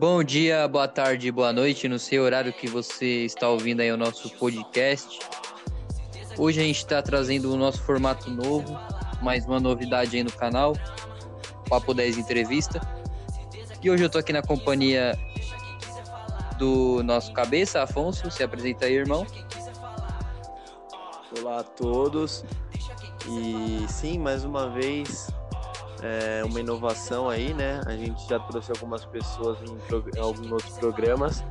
Bom dia, boa tarde, boa noite, no seu horário que você está ouvindo aí o nosso podcast. Hoje a gente está trazendo o nosso formato novo, mais uma novidade aí no canal, Papo 10 Entrevista. E hoje eu tô aqui na companhia do nosso cabeça, Afonso. Se apresenta aí, irmão. Olá a todos. E sim, mais uma vez, é uma inovação aí, né? A gente já trouxe algumas pessoas em, em alguns outros programas,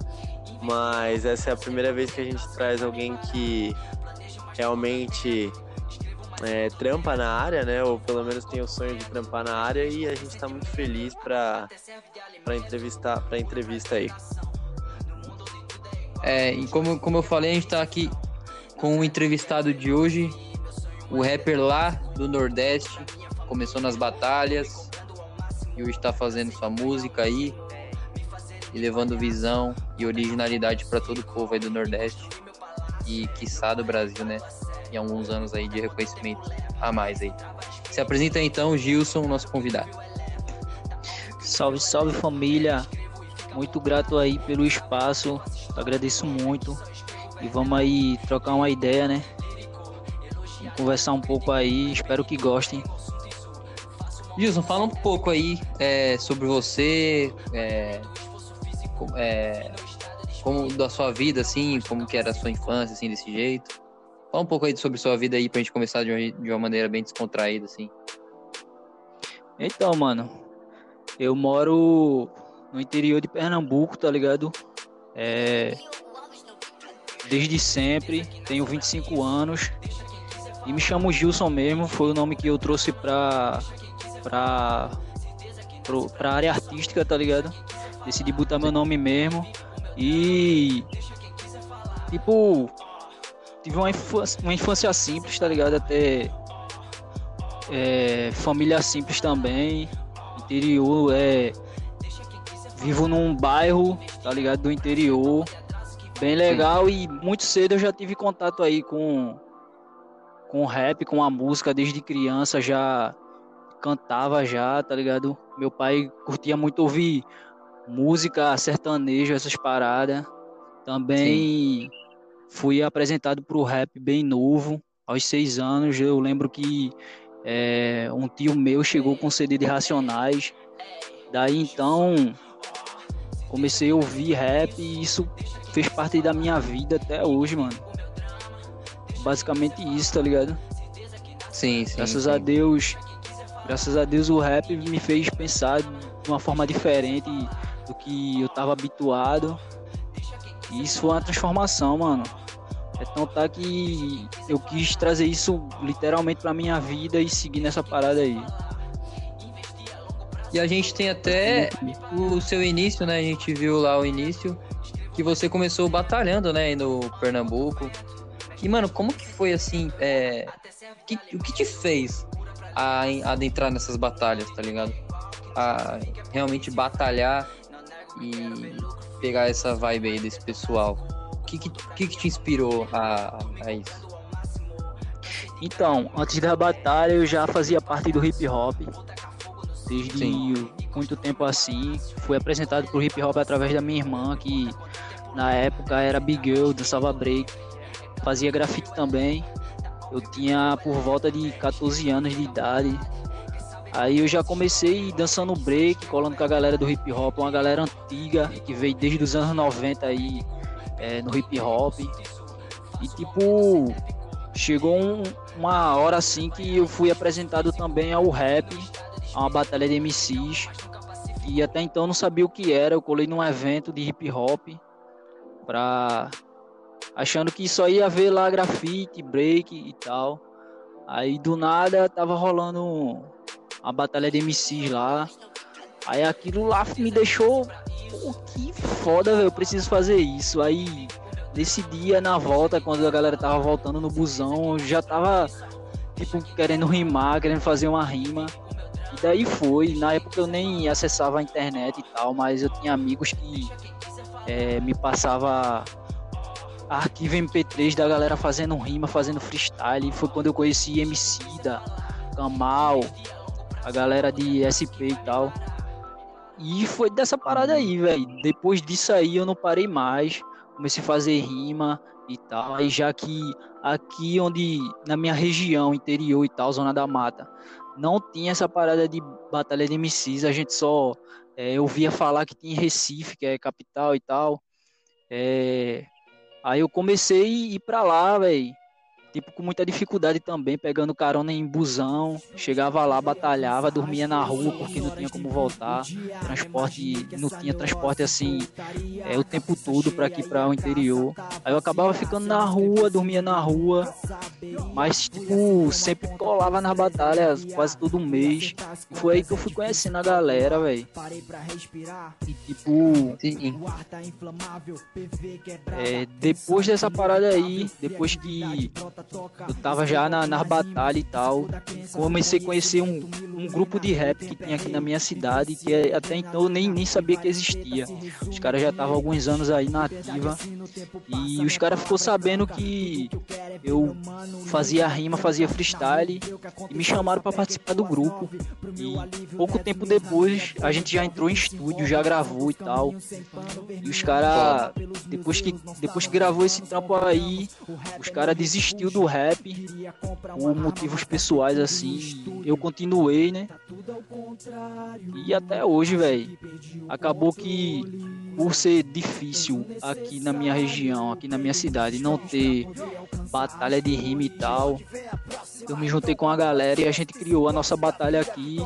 mas essa é a primeira vez que a gente traz alguém que realmente é, trampa na área, né? Ou pelo menos tem o sonho de trampar na área e a gente está muito feliz para entrevistar para entrevista aí. É, e como, como eu falei, a gente está aqui com o entrevistado de hoje, o rapper lá do Nordeste, começou nas batalhas e hoje está fazendo sua música aí e levando visão e originalidade para todo o povo aí do Nordeste e quiçá do Brasil, né? Em alguns anos aí de reconhecimento a mais aí. Se apresenta então, Gilson, nosso convidado. Salve, salve família. Muito grato aí pelo espaço. Agradeço muito. E vamos aí trocar uma ideia, né? conversar um pouco aí. Espero que gostem. Gilson, fala um pouco aí é, sobre você, é, é, como da sua vida, assim, como que era a sua infância, assim, desse jeito. Fala um pouco aí sobre sua vida aí pra gente começar de uma, de uma maneira bem descontraída, assim. Então, mano, eu moro no interior de Pernambuco, tá ligado? É, desde sempre, tenho 25 anos e me chamo Gilson mesmo, foi o nome que eu trouxe pra, pra, pro, pra área artística, tá ligado? Decidi botar meu nome mesmo e, tipo, tive uma infância, uma infância simples, tá ligado? Até é, família simples também, interior, é, vivo num bairro, tá ligado? Do interior, bem legal Sim. e muito cedo eu já tive contato aí com com rap, com a música desde criança já cantava já, tá ligado? Meu pai curtia muito ouvir música sertaneja, essas paradas. Também Sim. fui apresentado pro rap bem novo, aos seis anos. Eu lembro que é, um tio meu chegou com CD de Racionais. Daí então comecei a ouvir rap e isso fez parte da minha vida até hoje, mano. Basicamente isso, tá ligado? Sim, sim. Graças sim. a Deus, graças a Deus o rap me fez pensar de uma forma diferente do que eu tava habituado. E isso foi uma transformação, mano. É tão tá que eu quis trazer isso literalmente pra minha vida e seguir nessa parada aí. E a gente tem até o seu início, né? A gente viu lá o início que você começou batalhando, né, no Pernambuco. E, mano, como que foi assim? É, que, o que te fez a, adentrar nessas batalhas, tá ligado? A realmente batalhar e pegar essa vibe aí desse pessoal. O que, que, que, que te inspirou a, a isso? Então, antes da batalha eu já fazia parte do hip hop. Desde Sim. muito tempo assim. Fui apresentado pro hip hop através da minha irmã, que na época era Big Girl, dançava break fazia grafite também. Eu tinha por volta de 14 anos de idade. Aí eu já comecei dançando break, colando com a galera do hip hop, uma galera antiga que veio desde os anos 90 aí é, no hip hop. E tipo, chegou um, uma hora assim que eu fui apresentado também ao rap, a uma batalha de MCs. E até então não sabia o que era. Eu colei num evento de hip hop pra achando que só ia ver lá grafite, break e tal. Aí do nada tava rolando uma batalha de MCs lá. Aí aquilo lá me deixou, pô, que foda, velho, eu preciso fazer isso. Aí nesse dia na volta, quando a galera tava voltando no busão, eu já tava tipo querendo rimar, querendo fazer uma rima. E daí foi. Na época eu nem acessava a internet e tal, mas eu tinha amigos que é, me passava arquivo MP3 da galera fazendo rima, fazendo freestyle. Foi quando eu conheci MC da Kamal, a galera de SP e tal. E foi dessa parada aí, velho. Depois disso aí eu não parei mais. Comecei a fazer rima e tal. Aí já que aqui onde, na minha região, interior e tal, zona da mata, não tinha essa parada de batalha de MCs, a gente só é, ouvia falar que tinha Recife, que é capital e tal. É, aí eu comecei a ir pra lá, velho tipo, com muita dificuldade também, pegando carona em busão, chegava lá, batalhava, dormia na rua porque não tinha como voltar, transporte, não tinha transporte assim é, o tempo todo para aqui para o interior. Aí eu acabava ficando na rua, dormia na rua, mas tipo, sempre colava nas batalhas quase todo mês. E foi aí que eu fui conhecendo a galera, velho. E tipo, é, depois dessa parada aí, depois que eu tava já na, nas batalhas e tal. Comecei a conhecer um, um grupo de rap que tinha aqui na minha cidade, que é, até então eu nem, nem sabia que existia. Os caras já estavam alguns anos aí na ativa. E os caras ficou sabendo que eu fazia rima, fazia freestyle e me chamaram para participar do grupo. E pouco tempo depois a gente já entrou em estúdio, já gravou e tal. E os caras, depois que, depois que gravou esse trampo aí, os caras desistiu do rap por motivos pessoais assim. Eu continuei, né? E até hoje, velho. Acabou que por ser difícil aqui na minha região, aqui na minha cidade, não ter batalha de rima e tal, eu me juntei com a galera e a gente criou a nossa batalha aqui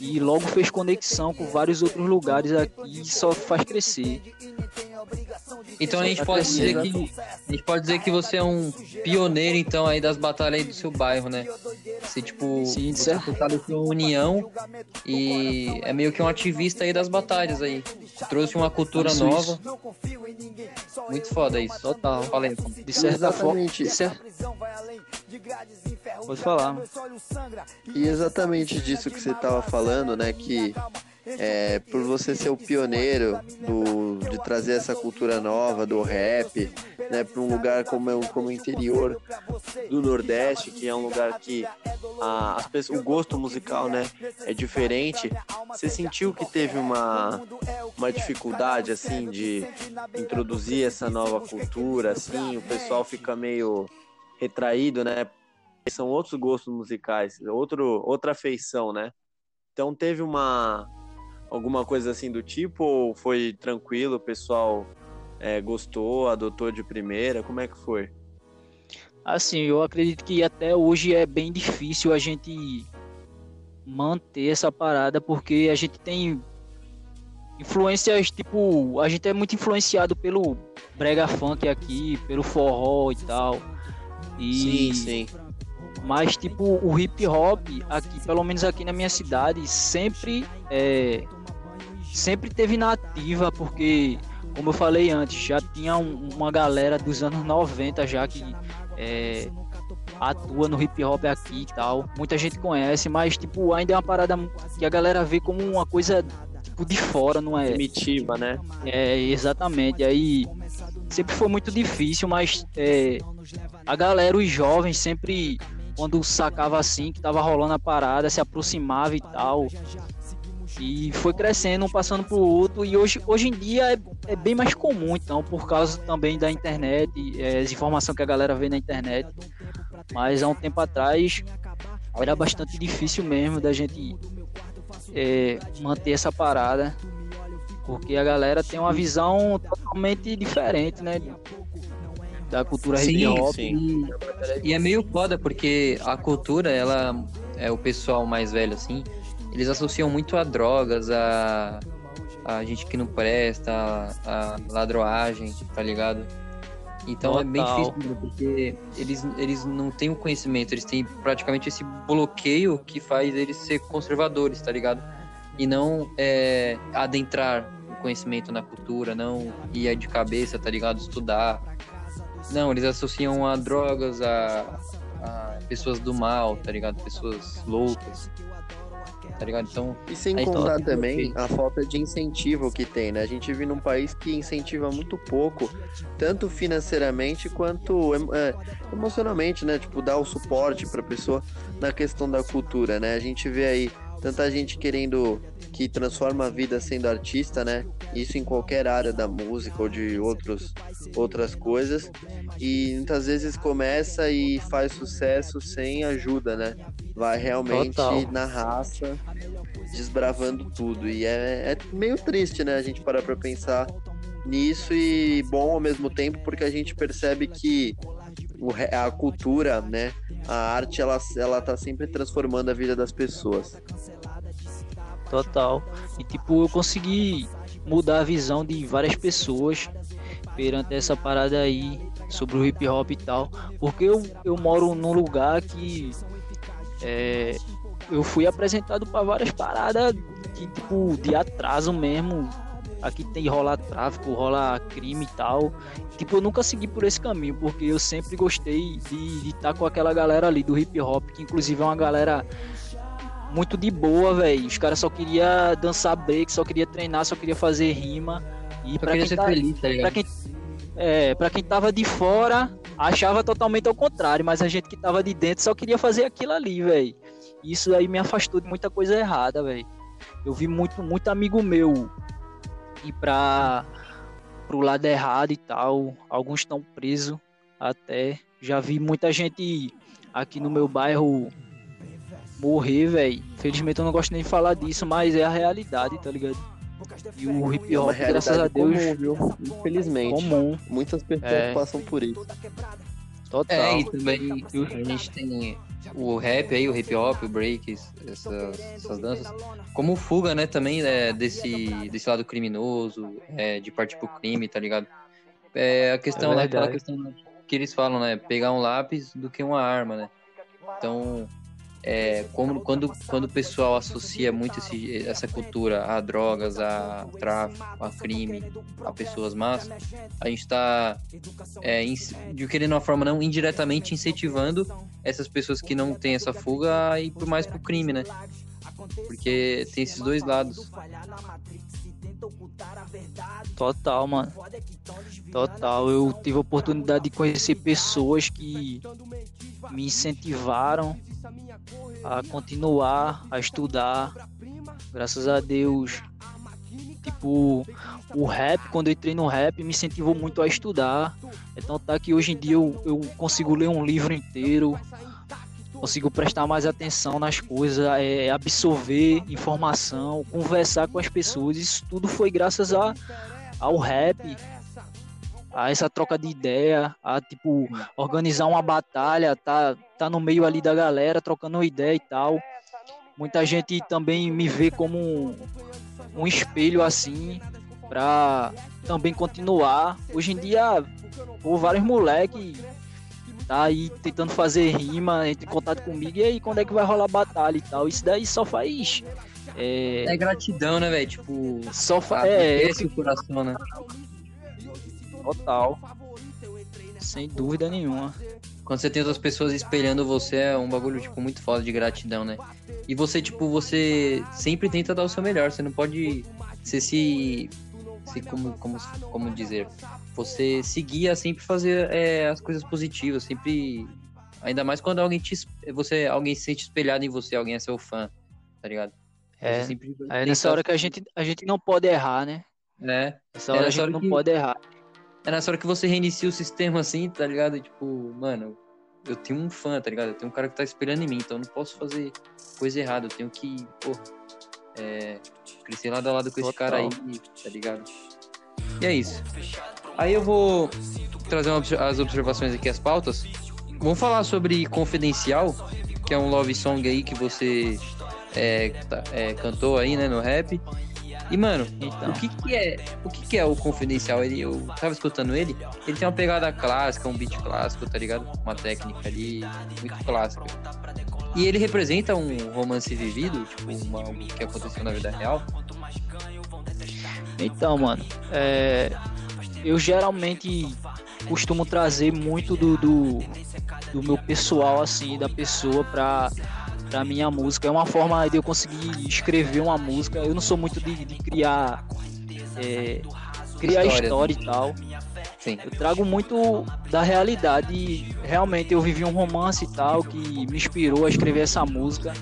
e logo fez conexão com vários outros lugares aqui e só faz crescer. Então a gente pode dizer que a gente pode dizer que você é um pioneiro então aí das batalhas aí do seu bairro, né? Você tipo, Sim, você fortaleceu a união e é meio que um ativista aí das batalhas aí. Trouxe uma cultura Isso, nova. isso. Muito foda isso. Total. Falei. De certa forma. De cer- Pode falar. E exatamente disso que você estava falando, né? Que é, por você ser o pioneiro do, de trazer essa cultura nova do rap, né, para um lugar como, é o- como o interior do Nordeste, que é um lugar que a, as pessoas, o gosto musical, né, é diferente. Você sentiu que teve uma, uma dificuldade assim de introduzir essa nova cultura, assim, o pessoal fica meio retraído, né? São outros gostos musicais, outro, outra afeição, né? Então teve uma alguma coisa assim do tipo ou foi tranquilo, o pessoal é, gostou, adotou de primeira, como é que foi? Assim, eu acredito que até hoje é bem difícil a gente manter essa parada, porque a gente tem influências, tipo, a gente é muito influenciado pelo brega funk aqui, pelo forró e tal. E, Sim, sim. Mas, tipo, o hip hop, aqui, pelo menos aqui na minha cidade, sempre é, sempre teve na ativa, porque, como eu falei antes, já tinha um- uma galera dos anos 90 já que é, atua no hip hop aqui e tal. Muita gente conhece, mas, tipo, ainda é uma parada que a galera vê como uma coisa, tipo, de fora, não é? Primitiva, né? É, exatamente. Aí sempre foi muito difícil, mas é, a galera, os jovens, sempre, quando sacava assim, que tava rolando a parada, se aproximava e tal. E foi crescendo, um passando pro outro. E hoje, hoje em dia é, é bem mais comum, então, por causa também da internet, é, as informações que a galera vê na internet. Mas há um tempo atrás era bastante difícil mesmo da gente é, manter essa parada. Porque a galera tem uma visão totalmente diferente, né? Da cultura Sim, hip hop. sim. E é meio foda porque a cultura, ela é o pessoal mais velho assim, eles associam muito a drogas, a, a gente que não presta, a, a ladroagem, tá ligado? Então é bem Total. difícil, porque eles, eles não têm o conhecimento, eles têm praticamente esse bloqueio que faz eles ser conservadores, tá ligado? E não é, adentrar o conhecimento na cultura, não ir de cabeça, tá ligado? Estudar. Não, eles associam a drogas, a, a pessoas do mal, tá ligado? Pessoas loucas. Tá ligado? Então, E sem Aí, contar então, também a falta de incentivo que tem, né? A gente vive num país que incentiva muito pouco, tanto financeiramente quanto é, emocionalmente, né? Tipo, dar o suporte pra pessoa na questão da cultura, né? A gente vê aí tanta gente querendo que transforma a vida sendo artista, né? Isso em qualquer área da música ou de outros, outras coisas. E muitas vezes começa e faz sucesso sem ajuda, né? Vai realmente Total. na raça, desbravando tudo. E é, é meio triste, né? A gente parar pra pensar nisso e bom ao mesmo tempo, porque a gente percebe que a cultura, né? A arte, ela, ela tá sempre transformando a vida das pessoas. Total. E tipo, eu consegui mudar a visão de várias pessoas perante essa parada aí sobre o hip hop e tal. Porque eu, eu moro num lugar que é, eu fui apresentado para várias paradas que, tipo, de atraso mesmo. Aqui tem rola tráfico, rola crime e tal. Tipo, eu nunca segui por esse caminho, porque eu sempre gostei de estar tá com aquela galera ali do hip hop, que inclusive é uma galera muito de boa, velho. Os caras só queria dançar break, só queria treinar, só queria fazer rima. E para quem, tá, feliz, tá pra quem é, pra quem tava de fora, achava totalmente ao contrário, mas a gente que tava de dentro só queria fazer aquilo ali, velho. Isso aí me afastou de muita coisa errada, velho. Eu vi muito, muito amigo meu ir pra pro lado errado e tal. Alguns estão presos até. Já vi muita gente aqui no meu bairro morrer, velho. Felizmente eu não gosto nem de falar disso, mas é a realidade, tá ligado? E o hip hop, é graças a Deus. Comum, viu? Infelizmente. Comum. Muitas pessoas é. passam por isso. Total. É, e também a gente tem o rap aí, o hip hop, o break, essas, essas danças, como fuga, né, também é, desse, desse lado criminoso, é, de partir pro crime, tá ligado? É a questão, é né, aquela questão que eles falam, né, pegar um lápis do que uma arma, né? Então, é, como, quando, quando o pessoal associa muito esse, essa cultura a drogas, a tráfico, a crime, a pessoas más, a gente está, é, de querendo uma forma não indiretamente incentivando essas pessoas que não têm essa fuga a ir por mais pro crime, né? Porque tem esses dois lados. Total, mano. Total. Eu tive a oportunidade de conhecer pessoas que me incentivaram a continuar a estudar. Graças a Deus, tipo, o rap, quando eu entrei no rap, me incentivou muito a estudar. Então tá que hoje em dia eu, eu consigo ler um livro inteiro, consigo prestar mais atenção nas coisas, é, absorver informação, conversar com as pessoas. Isso tudo foi graças a, ao rap, a essa troca de ideia, a tipo organizar uma batalha, tá, tá no meio ali da galera, trocando ideia e tal. Muita gente também me vê como um, um espelho assim, para também continuar. Hoje em dia, por vários moleques tá aí tentando fazer rima, entre em contato comigo, e aí quando é que vai rolar batalha e tal. Isso daí só faz. É, é gratidão, né, velho? Tipo, só faz. É, esse coração, né? Total. Sem dúvida nenhuma. Quando você tem outras pessoas espelhando você, é um bagulho, tipo, muito foda de gratidão, né? E você, tipo, você sempre tenta dar o seu melhor. Você não pode. Você se. Se como, como, como dizer? Você seguir a sempre fazer é, as coisas positivas, sempre. Ainda mais quando alguém te. Você, alguém se sente espelhado em você, alguém é seu fã, tá ligado? É, é nessa hora que a gente, a gente não pode errar, né? É. Nessa hora é, a gente não que... pode errar. É nessa hora que você reinicia o sistema assim, tá ligado? E, tipo, mano, eu tenho um fã, tá ligado? Eu tenho um cara que tá esperando em mim, então eu não posso fazer coisa errada. Eu tenho que, porra, é, crescer lado a lado com Total. esse cara aí, tá ligado? E é isso. Aí eu vou trazer uma, as observações aqui, as pautas. Vamos falar sobre Confidencial, que é um love song aí que você é, tá, é, cantou aí, né, no rap. E, mano, então. o que que é o que que é o Confidencial? Ele, eu tava escutando ele, ele tem uma pegada clássica, um beat clássico, tá ligado? Uma técnica ali muito clássica. E ele representa um romance vivido, tipo, uma, algo que aconteceu na vida real. Então, mano, é, eu geralmente costumo trazer muito do, do, do meu pessoal, assim, da pessoa pra pra minha música. É uma forma de eu conseguir escrever uma música. Eu não sou muito de, de criar. É, criar história. história e tal. Sim. Eu trago muito da realidade. Realmente eu vivi um romance e tal que me inspirou a escrever essa música.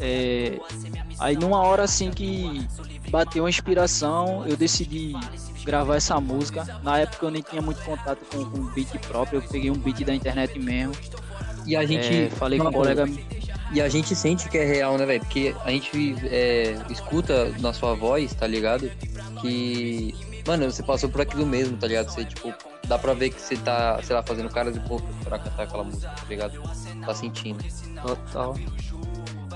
É, aí numa hora assim que bateu uma inspiração, eu decidi gravar essa música. Na época eu nem tinha muito contato com, com beat próprio, eu peguei um beat da internet mesmo. E a gente. É, falei com um colega. E a gente sente que é real, né, velho? Porque a gente é, escuta na sua voz, tá ligado? Que. Mano, você passou por aquilo mesmo, tá ligado? Você, tipo, dá pra ver que você tá, sei lá, fazendo cara de boca pra cantar aquela música, tá ligado? Tá sentindo. Total.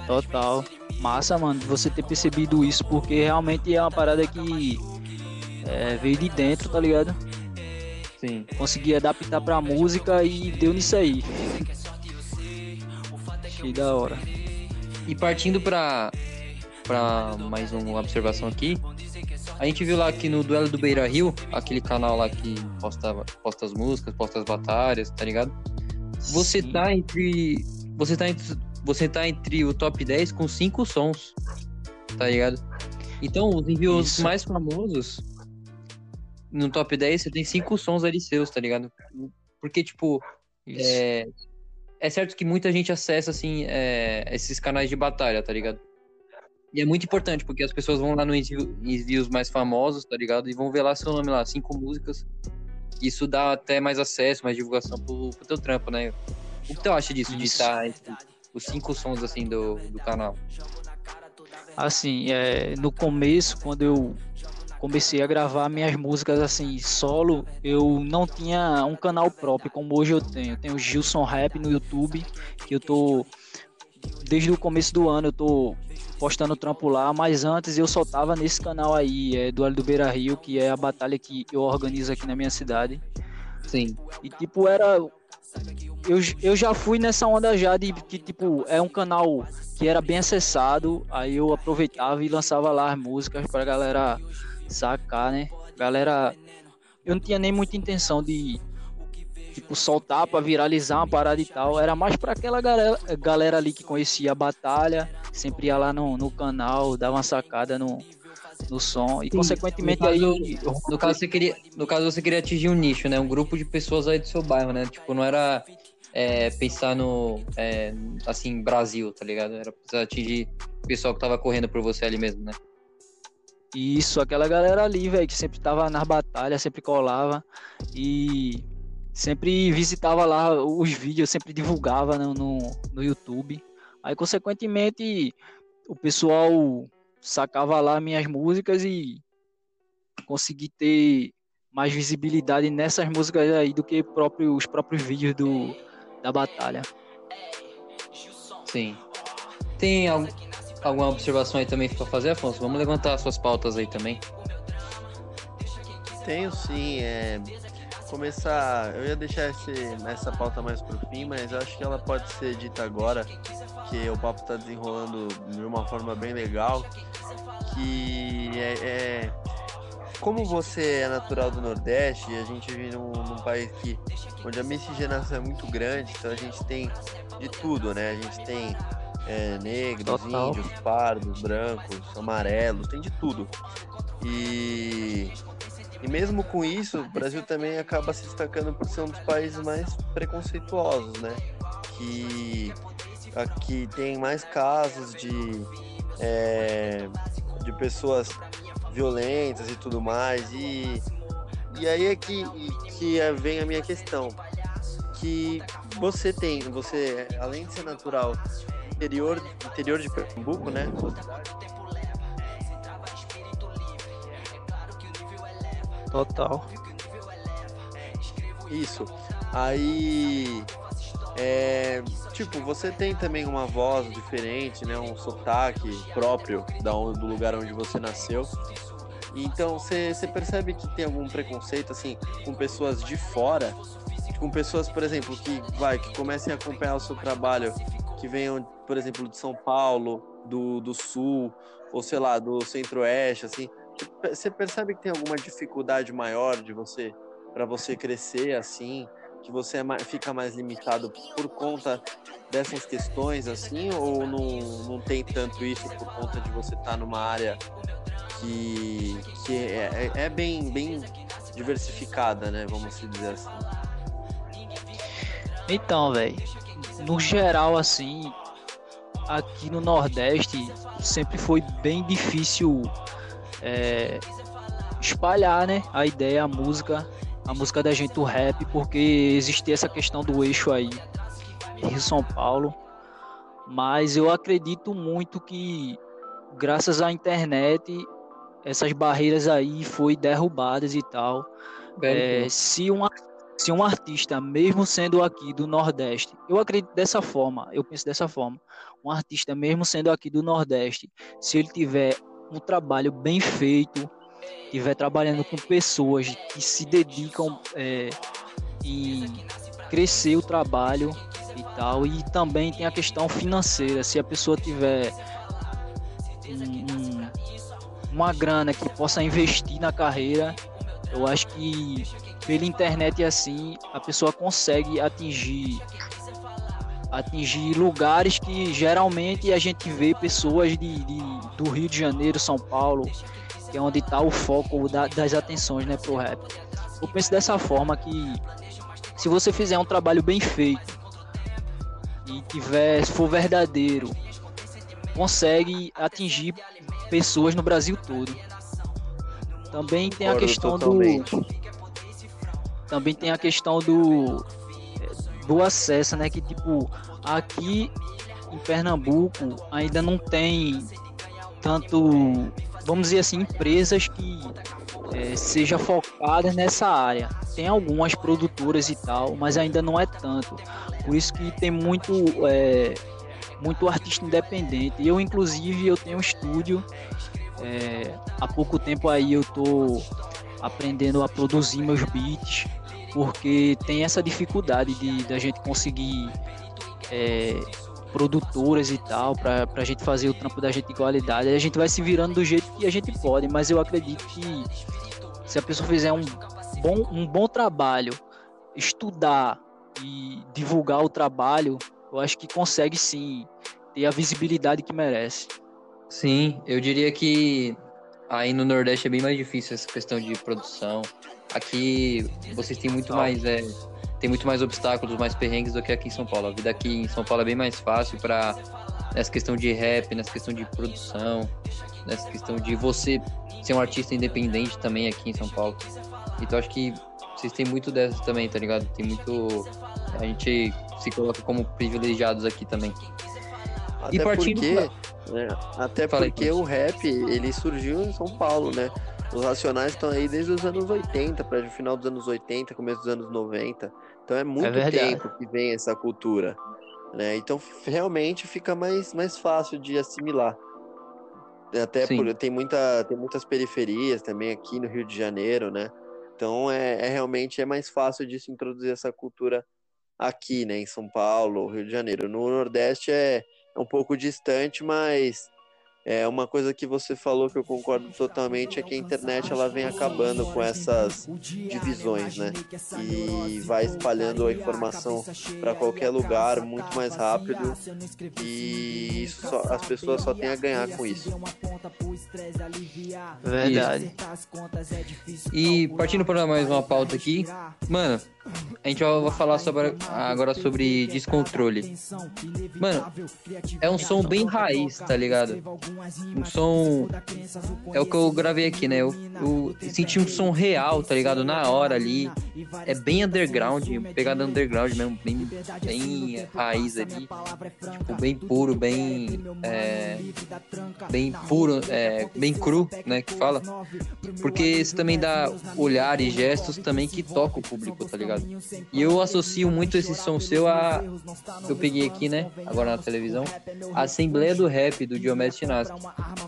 Total. Massa, mano, você ter percebido isso, porque realmente é uma parada que é, veio de dentro, tá ligado? Sim. Consegui adaptar pra música e deu nisso aí. Achei da hora. E partindo pra, pra mais uma observação aqui, a gente viu lá que no Duelo do Beira Rio, aquele canal lá que posta, posta as músicas, posta as batalhas, tá ligado? Você Sim. tá entre. Você tá entre. Você tá entre o top 10 com cinco sons. Tá ligado? Então, os envios Isso. mais famosos no top 10 você tem cinco sons ali seus, tá ligado? Porque, tipo, é, é, certo que muita gente acessa, assim, é, esses canais de batalha, tá ligado? E é muito importante, porque as pessoas vão lá nos envios mais famosos, tá ligado? E vão ver lá seu nome lá, cinco músicas. Isso dá até mais acesso, mais divulgação pro, pro teu trampo, né? O que tu acha disso, Isso. de estar entre os cinco sons, assim, do, do canal? Assim, é, no começo, quando eu comecei a gravar minhas músicas assim solo, eu não tinha um canal próprio como hoje eu tenho. Eu tenho o Gilson Rap no YouTube, que eu tô desde o começo do ano eu tô postando trampo lá, mas antes eu só tava nesse canal aí, é Duelo do Beira Rio, que é a batalha que eu organizo aqui na minha cidade. Sim. E tipo, era. Eu, eu já fui nessa onda já de que, tipo, é um canal que era bem acessado, aí eu aproveitava e lançava lá as músicas pra galera sacar, né? Galera, eu não tinha nem muita intenção de tipo soltar para viralizar uma parada e tal. Era mais para aquela galera, galera ali que conhecia a batalha, sempre ia lá no, no canal, dava uma sacada no, no som. E Sim, consequentemente no caso, aí no caso você queria no caso você queria atingir um nicho né? Um grupo de pessoas aí do seu bairro né? Tipo não era é, pensar no é, assim Brasil tá ligado? Era precisar atingir o pessoal que tava correndo por você ali mesmo né? Isso, aquela galera ali, velho, que sempre tava nas batalhas, sempre colava. E sempre visitava lá os vídeos, sempre divulgava no, no, no YouTube. Aí, consequentemente, o pessoal sacava lá minhas músicas e consegui ter mais visibilidade nessas músicas aí do que próprio, os próprios vídeos do, da batalha. Sim. Tem algum, alguma observação aí também para fazer, Afonso? Vamos levantar as suas pautas aí também. Tenho sim, é começar. Eu ia deixar esse, essa pauta mais pro fim, mas eu acho que ela pode ser dita agora, que o papo tá desenrolando de uma forma bem legal. Que é, é como você é natural do Nordeste, a gente vive num, num, país que, onde a miscigenação é muito grande, então a gente tem de tudo, né? A gente tem é, negros, Total. índios, pardos, brancos, amarelos, tem de tudo. E, e mesmo com isso, o Brasil também acaba se destacando por ser um dos países mais preconceituosos, né? Que aqui tem mais casos de, é, de pessoas violentas e tudo mais. E, e aí é que, que vem a minha questão. Que você tem, você, além de ser natural interior, interior de Pernambuco, né? Total. Isso. Aí, é, tipo, você tem também uma voz diferente, né? Um sotaque próprio da do lugar onde você nasceu. Então, você percebe que tem algum preconceito, assim, com pessoas de fora? Com pessoas, por exemplo, que, vai, que comecem a acompanhar o seu trabalho que venham, por exemplo, de São Paulo, do, do Sul, ou sei lá, do Centro-Oeste, assim, você percebe que tem alguma dificuldade maior de você, para você crescer assim, que você é fica mais limitado por conta dessas questões, assim, ou não, não tem tanto isso por conta de você estar tá numa área que, que é, é, é bem, bem diversificada, né? Vamos dizer assim. Então, velho, no geral, assim, aqui no Nordeste sempre foi bem difícil é, espalhar né, a ideia, a música, a música da gente, o rap, porque existia essa questão do eixo aí, Rio São Paulo. Mas eu acredito muito que graças à internet essas barreiras aí foi derrubadas e tal. É, se, um, se um artista, mesmo sendo aqui do Nordeste, eu acredito dessa forma, eu penso dessa forma, um artista, mesmo sendo aqui do Nordeste, se ele tiver um trabalho bem feito, estiver trabalhando com pessoas que se dedicam é, em crescer o trabalho e tal, e também tem a questão financeira, se a pessoa tiver um, uma grana que possa investir na carreira, eu acho que pela internet assim a pessoa consegue atingir atingir lugares que geralmente a gente vê pessoas de, de do Rio de Janeiro, São Paulo, que é onde está o foco da, das atenções né, pro rap. Eu penso dessa forma que se você fizer um trabalho bem feito e tiver, se for verdadeiro, consegue atingir pessoas no Brasil todo. Também tem a questão totalmente. do também tem a questão do do acesso, né, que tipo aqui em Pernambuco ainda não tem tanto, vamos dizer assim, empresas que é, seja focadas nessa área. Tem algumas produtoras e tal, mas ainda não é tanto. Por isso que tem muito é, muito artista independente. Eu inclusive eu tenho um estúdio. É, há pouco tempo aí eu tô aprendendo a produzir meus beats porque tem essa dificuldade de da gente conseguir é, produtoras e tal, para a gente fazer o trampo da gente de qualidade. a gente vai se virando do jeito que a gente pode, mas eu acredito que se a pessoa fizer um bom, um bom trabalho, estudar e divulgar o trabalho, eu acho que consegue sim ter a visibilidade que merece. Sim, eu diria que aí no Nordeste é bem mais difícil essa questão de produção. Aqui vocês têm muito mais é, tem muito mais obstáculos, mais perrengues do que aqui em São Paulo. A vida aqui em São Paulo é bem mais fácil para nessa questão de rap, nessa questão de produção, nessa questão de você ser um artista independente também aqui em São Paulo. Então acho que vocês têm muito dessa também, tá ligado? Tem muito. A gente se coloca como privilegiados aqui também. Até e partindo porque, pra... né, até porque o rap ele surgiu em São Paulo, né? Os Racionais estão aí desde os anos 80, para o final dos anos 80, começo dos anos 90. Então é muito é tempo que vem essa cultura. Né? Então realmente fica mais, mais fácil de assimilar. Até por, tem, muita, tem muitas periferias também aqui no Rio de Janeiro, né? Então é, é realmente é mais fácil de se introduzir essa cultura aqui, né? Em São Paulo, Rio de Janeiro. No Nordeste é, é um pouco distante, mas é uma coisa que você falou que eu concordo totalmente é que a internet ela vem acabando com essas divisões, né? E vai espalhando a informação para qualquer lugar muito mais rápido e só, as pessoas só têm a ganhar com isso. Verdade. E partindo para mais uma pauta aqui, mano, a gente vai falar sobre, agora sobre descontrole. Mano, é um som bem raiz, tá ligado? Um som. É o que eu gravei aqui, né? Eu, eu senti um som real, tá ligado? Na hora ali. É bem underground, pegada underground mesmo, bem, bem raiz ali. Tipo, bem puro, bem. É, bem puro, é, bem cru, né? Que fala. Porque isso também dá olhar e gestos também que toca o público, tá ligado? E eu associo muito esse som seu a. Eu peguei aqui, né? Agora na televisão. A Assembleia do Rap do Diomedes Chinaski,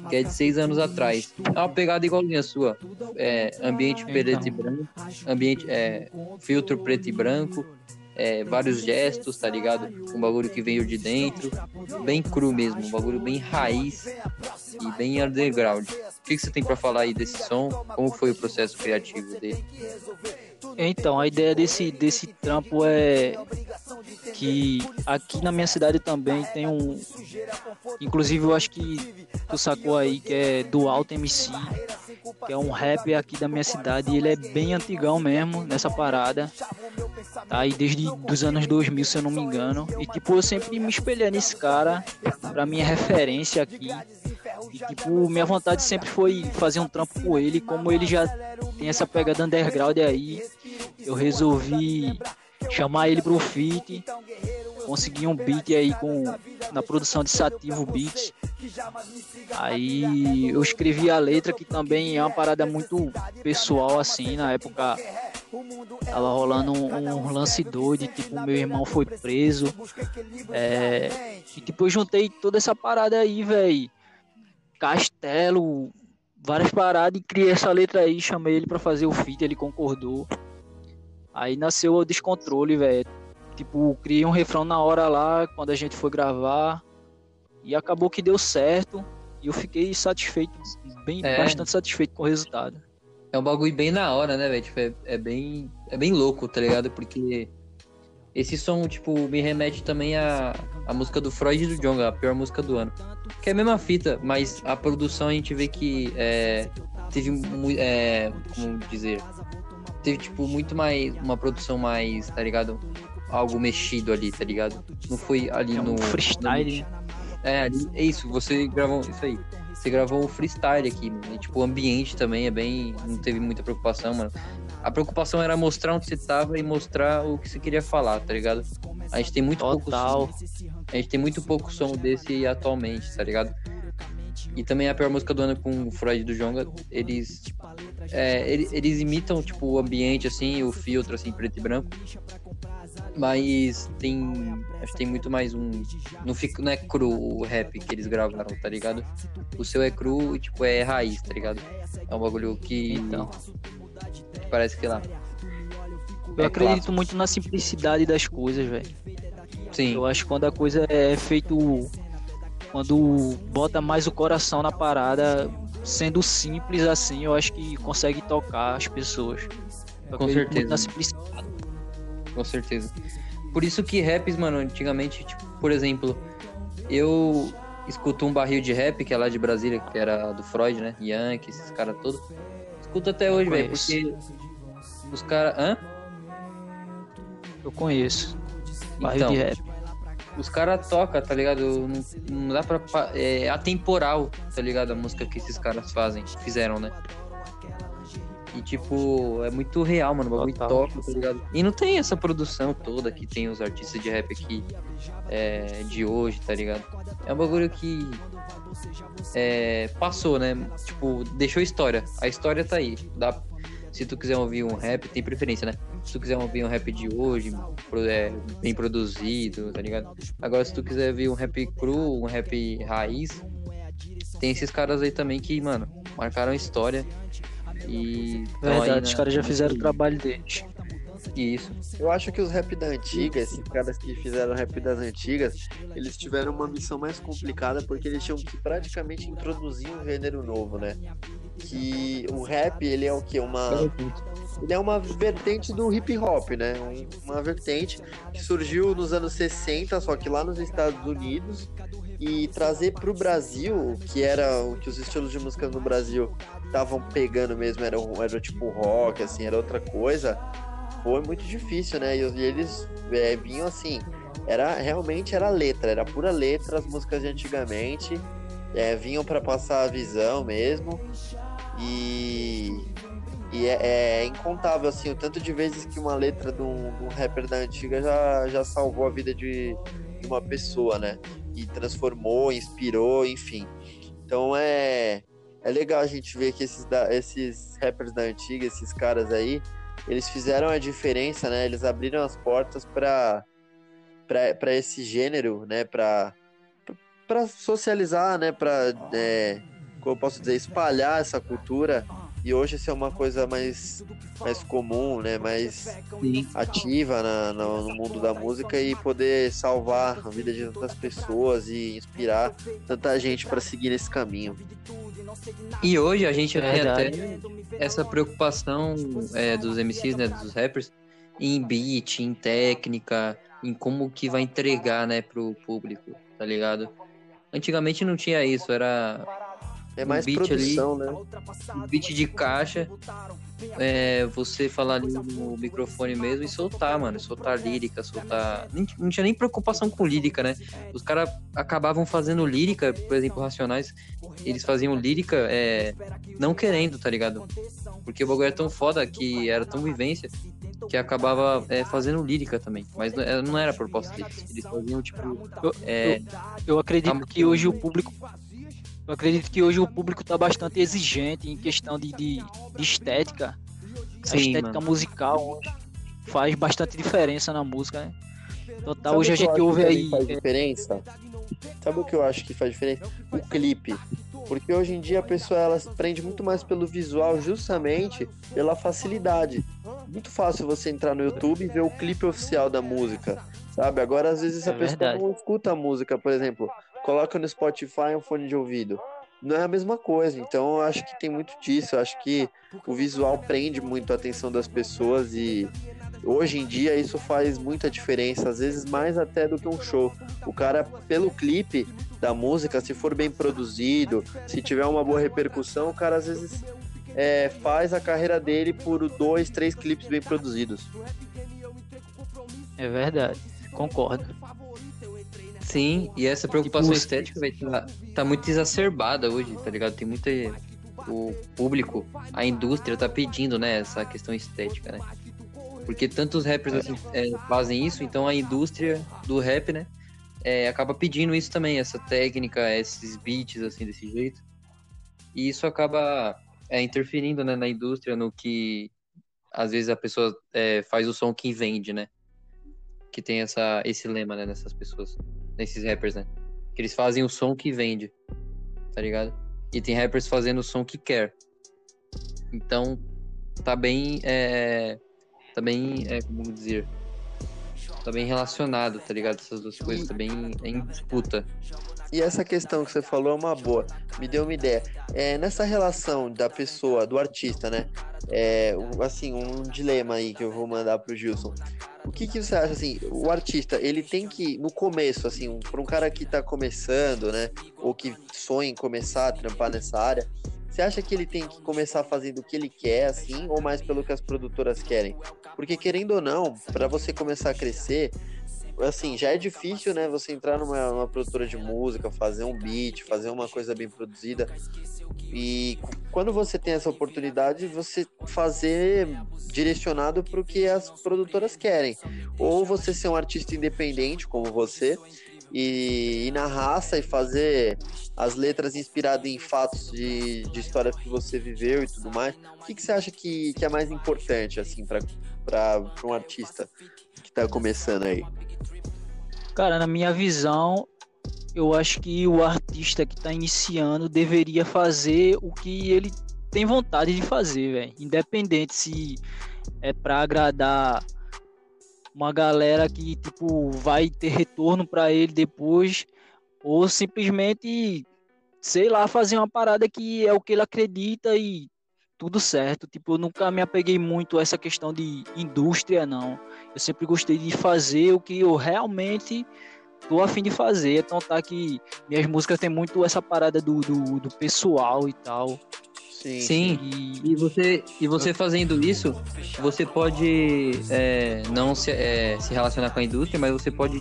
que é de seis anos atrás. É uma pegada igualzinha a sua. É, ambiente preto e branco. Ambiente. É, filtro preto e branco. É, vários gestos, tá ligado? Um bagulho que veio de dentro, bem cru mesmo, um bagulho bem raiz e bem underground. O que, que você tem para falar aí desse som? Como foi o processo criativo dele? Então, a ideia desse, desse trampo é que aqui na minha cidade também tem um. Inclusive, eu acho que tu sacou aí que é do Alto MC, que é um rap aqui da minha cidade. E ele é bem antigão mesmo nessa parada. Tá aí desde os anos 2000, se eu não me engano. E tipo, eu sempre me espelhei nesse cara, pra minha referência aqui. E tipo, minha vontade sempre foi fazer um trampo com ele, como ele já tem essa pegada underground aí, eu resolvi chamar ele pro feat, consegui um beat aí com na produção de Sativo Beats. Aí eu escrevi a letra que também é uma parada muito pessoal assim, na época tava rolando um, um lance doido, tipo, meu irmão foi preso. É, e tipo, eu juntei toda essa parada aí, velho. Castelo, várias paradas e criei essa letra aí, chamei ele para fazer o feat, ele concordou. Aí nasceu o descontrole, velho. Tipo, criei um refrão na hora lá, quando a gente foi gravar. E acabou que deu certo. E eu fiquei satisfeito, bem, é. bastante satisfeito com o resultado. É um bagulho bem na hora, né, velho? Tipo, é, é, bem, é bem louco, tá ligado? Porque esse som, tipo, me remete também à, à música do Freud e do Jonga, a pior música do ano. Que é a mesma fita, mas a produção a gente vê que é, teve, é, como dizer, teve, tipo, muito mais, uma produção mais, tá ligado? Algo mexido ali, tá ligado? Não foi ali é um no... freestyle, no... É, ali, é isso, você gravou, isso aí. Você gravou um freestyle aqui, mano. E, tipo, o ambiente também é bem. Não teve muita preocupação, mano. A preocupação era mostrar onde você tava e mostrar o que você queria falar, tá ligado? A gente tem muito Total. pouco som. A gente tem muito pouco som desse atualmente, tá ligado? E também a pior música do ano com o Freud do Jonga, eles, é, eles, eles, imitam, tipo, o ambiente, assim, o filtro, assim, preto e branco. Mas tem. Acho que tem muito mais um. Não, fica, não é cru o rap que eles gravaram, tá ligado? O seu é cru e, tipo, é raiz, tá ligado? É um bagulho que. Então. Parece que lá. Eu é acredito clássico. muito na simplicidade das coisas, velho. Sim. Eu acho que quando a coisa é feito. Quando bota mais o coração na parada, sendo simples assim, eu acho que consegue tocar as pessoas. Eu Com certeza. Na simplicidade com certeza. Por isso que raps, mano, antigamente, tipo, por exemplo, eu escuto um barril de rap, que é lá de Brasília, que era do Freud, né? Yankee, esses caras todos. Escuto até hoje, velho, porque os caras. Hã? Eu conheço. Barril então, de rap. Os caras tocam, tá ligado? Não, não dá pra. É atemporal, tá ligado? A música que esses caras fazem, fizeram, né? E, tipo, é muito real, mano. O bagulho toca, tá ligado? E não tem essa produção toda que tem os artistas de rap aqui é, de hoje, tá ligado? É um bagulho que é, passou, né? Tipo, deixou história. A história tá aí. Dá, se tu quiser ouvir um rap, tem preferência, né? Se tu quiser ouvir um rap de hoje, é, bem produzido, tá ligado? Agora, se tu quiser ouvir um rap cru, um rap raiz, tem esses caras aí também que, mano, marcaram história e Verdade, aí, né? os caras já fizeram o trabalho deles. Isso. Eu acho que os rap da antiga, esses caras que fizeram rap das antigas, eles tiveram uma missão mais complicada porque eles tinham que praticamente introduzir um gênero novo, né? Que o rap, ele é o que? Uma. Ele é uma vertente do hip hop, né? Uma vertente que surgiu nos anos 60, só que lá nos Estados Unidos, e trazer para o Brasil, que era o que os estilos de música no Brasil estavam pegando mesmo, era, era tipo rock, assim, era outra coisa, foi muito difícil, né? E, e eles é, vinham assim, era realmente era letra, era pura letra as músicas de antigamente, é, vinham para passar a visão mesmo, e, e é, é, incontável assim o tanto de vezes que uma letra de um, de um rapper da antiga já, já salvou a vida de, de uma pessoa, né? E transformou, inspirou, enfim. Então é, é legal a gente ver que esses, esses rappers da antiga, esses caras aí, eles fizeram a diferença, né? Eles abriram as portas para para esse gênero, né? Para para socializar, né? Para é, como eu posso dizer, espalhar essa cultura e hoje isso é uma coisa mais, mais comum, né? Mais Sim. ativa na, no, no mundo da música e poder salvar a vida de tantas pessoas e inspirar tanta gente para seguir esse caminho. E hoje a gente é tem até essa preocupação é, dos MCs, né? Dos rappers, em beat, em técnica, em como que vai entregar, né, pro público, tá ligado? Antigamente não tinha isso, era É mais beat produção, né? um beat de caixa, é, você falar ali no microfone mesmo e soltar, mano. Soltar lírica, soltar. Nem- Não tinha nem preocupação com lírica, né? Os caras acabavam fazendo lírica, por exemplo, Racionais, eles faziam lírica é, não querendo, tá ligado? Porque o bagulho era tão foda que era tão vivência que acabava é, fazendo lírica também. Mas não era- proposta deles. Eles faziam, tipo. Eu, É, eu acredito que hoje o público. Eu acredito que hoje o público tá bastante exigente em questão de, de, de estética. a Sim, estética mano. musical faz bastante diferença na música, né? Total, Sabe hoje a gente ouve aí. faz é, diferença? Sabe o que eu acho que faz diferença? O clipe. Porque hoje em dia a pessoa ela se prende muito mais pelo visual, justamente pela facilidade. Muito fácil você entrar no YouTube e ver o clipe oficial da música, sabe? Agora às vezes a É pessoa verdade. não escuta a música, por exemplo, coloca no Spotify um fone de ouvido. Não é a mesma coisa, então eu acho que tem muito disso. Eu acho que o visual prende muito a atenção das pessoas e hoje em dia isso faz muita diferença, às vezes mais até do que um show. O cara, pelo clipe da música, se for bem produzido, se tiver uma boa repercussão, o cara às vezes é, faz a carreira dele por dois, três clipes bem produzidos. é verdade, concordo. Sim, e essa preocupação estética vai tá, tá muito exacerbada hoje, tá ligado? Tem muita. O público, a indústria tá pedindo, né, essa questão estética, né? Porque tantos rappers assim, é, fazem isso, então a indústria do rap, né, é, acaba pedindo isso também, essa técnica, esses beats, assim, desse jeito. E isso acaba é, interferindo né, na indústria, no que às vezes a pessoa é, faz o som que vende, né? Que tem essa, esse lema, né, nessas pessoas nesses rappers, né? Que eles fazem o som que vende, tá ligado? E tem rappers fazendo o som que quer. Então, tá bem, é, tá bem, é, como dizer, tá bem relacionado, tá ligado? Essas duas coisas, tá bem em disputa. E essa questão que você falou é uma boa. Me deu uma ideia. É, nessa relação da pessoa, do artista, né? É, assim, um dilema aí que eu vou mandar pro Gilson. O que, que você acha, assim, o artista, ele tem que, no começo, assim, um, para um cara que tá começando, né? Ou que sonha em começar a trampar nessa área, você acha que ele tem que começar fazendo o que ele quer, assim, ou mais pelo que as produtoras querem? Porque, querendo ou não, para você começar a crescer, assim, já é difícil, né? Você entrar numa, numa produtora de música, fazer um beat, fazer uma coisa bem produzida. E quando você tem essa oportunidade, você fazer direcionado para o que as produtoras querem. Ou você ser um artista independente, como você, e ir na raça e fazer as letras inspiradas em fatos de, de histórias que você viveu e tudo mais. O que, que você acha que, que é mais importante, assim, para um artista que está começando aí? Cara, na minha visão, eu acho que o artista que tá iniciando deveria fazer o que ele tem vontade de fazer, velho. Independente se é pra agradar uma galera que, tipo, vai ter retorno pra ele depois, ou simplesmente, sei lá, fazer uma parada que é o que ele acredita e tudo certo. Tipo, eu nunca me apeguei muito a essa questão de indústria, não. Eu sempre gostei de fazer o que eu realmente tô a fim de fazer. Então tá que minhas músicas tem muito essa parada do, do, do pessoal e tal. Sim. Sim, E E você, e você fazendo isso, você pode é, não se, é, se relacionar com a indústria, mas você pode.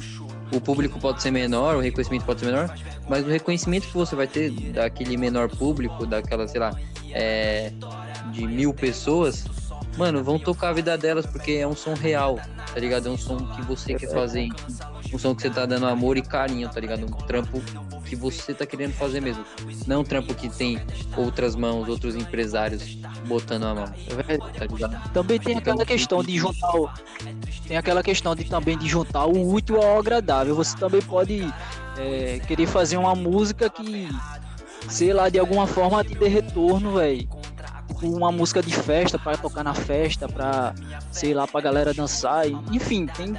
O público pode ser menor, o reconhecimento pode ser menor, mas o reconhecimento que você vai ter daquele menor público, daquela, sei lá, é, de mil pessoas, mano, vão tocar a vida delas porque é um som real, tá ligado? É um som que você quer fazer, um som que você tá dando amor e carinho, tá ligado? Um trampo que você tá querendo fazer mesmo. Não um trampo que tem outras mãos, outros empresários botando a mão, tá ligado? também tem aquela questão de juntar o, tem aquela questão de também de juntar o útil ao agradável. Você também pode é, querer fazer uma música que, sei lá, de alguma forma te dê retorno, velho. Uma música de festa para tocar na festa, pra, sei lá, pra galera dançar. e- enfim, tem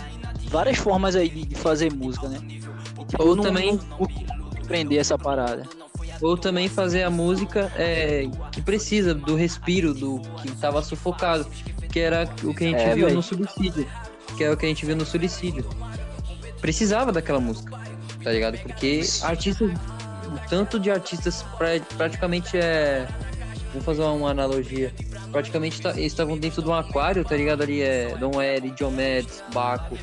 várias formas aí de, de fazer música, né? E, tipo, Ou não- também- não curto prender essa parada. Ou também fazer a música é, que precisa do respiro, do que tava sufocado, que era o que a gente É, viu véi. no suicídio. Que é o que a gente viu no suicídio. Precisava daquela música, tá ligado? Porque artistas tanto de artistas pra, praticamente é. Vamos fazer uma analogia. Praticamente tá, eles estavam dentro de um aquário, tá ligado? Ali é Dom L, Diomedes, Baco.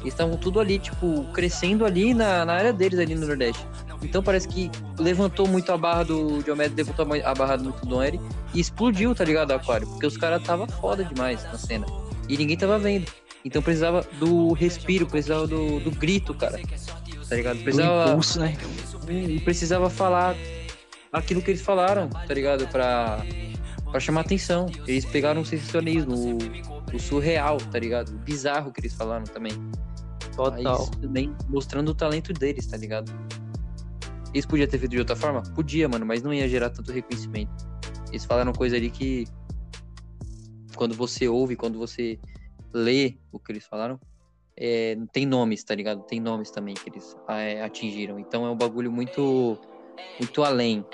Eles estavam tudo ali, tipo, crescendo ali na, na área deles ali no Nordeste. Então parece que levantou muito a barra do Diomedes, levantou a barra muito do Dom L e explodiu, tá ligado? O aquário. Porque os caras tava foda demais na cena. E ninguém tava vendo. Então precisava do respiro, precisava do, do grito, cara. Tá ligado? Precisava. Do impulso, né? E precisava falar aquilo que eles falaram, tá ligado? Pra, pra chamar atenção. Eles pegaram o sensacionalismo, o, o surreal, tá ligado? O bizarro que eles falaram também. Total. Aí, também mostrando o talento deles, tá ligado? Eles podiam ter feito de outra forma? Podia, mano, mas não ia gerar tanto reconhecimento. Eles falaram coisa ali que quando você ouve, quando você lê o que eles falaram, é, tem nomes, tá ligado? Tem nomes também que eles é, atingiram. Então é um bagulho muito, muito além.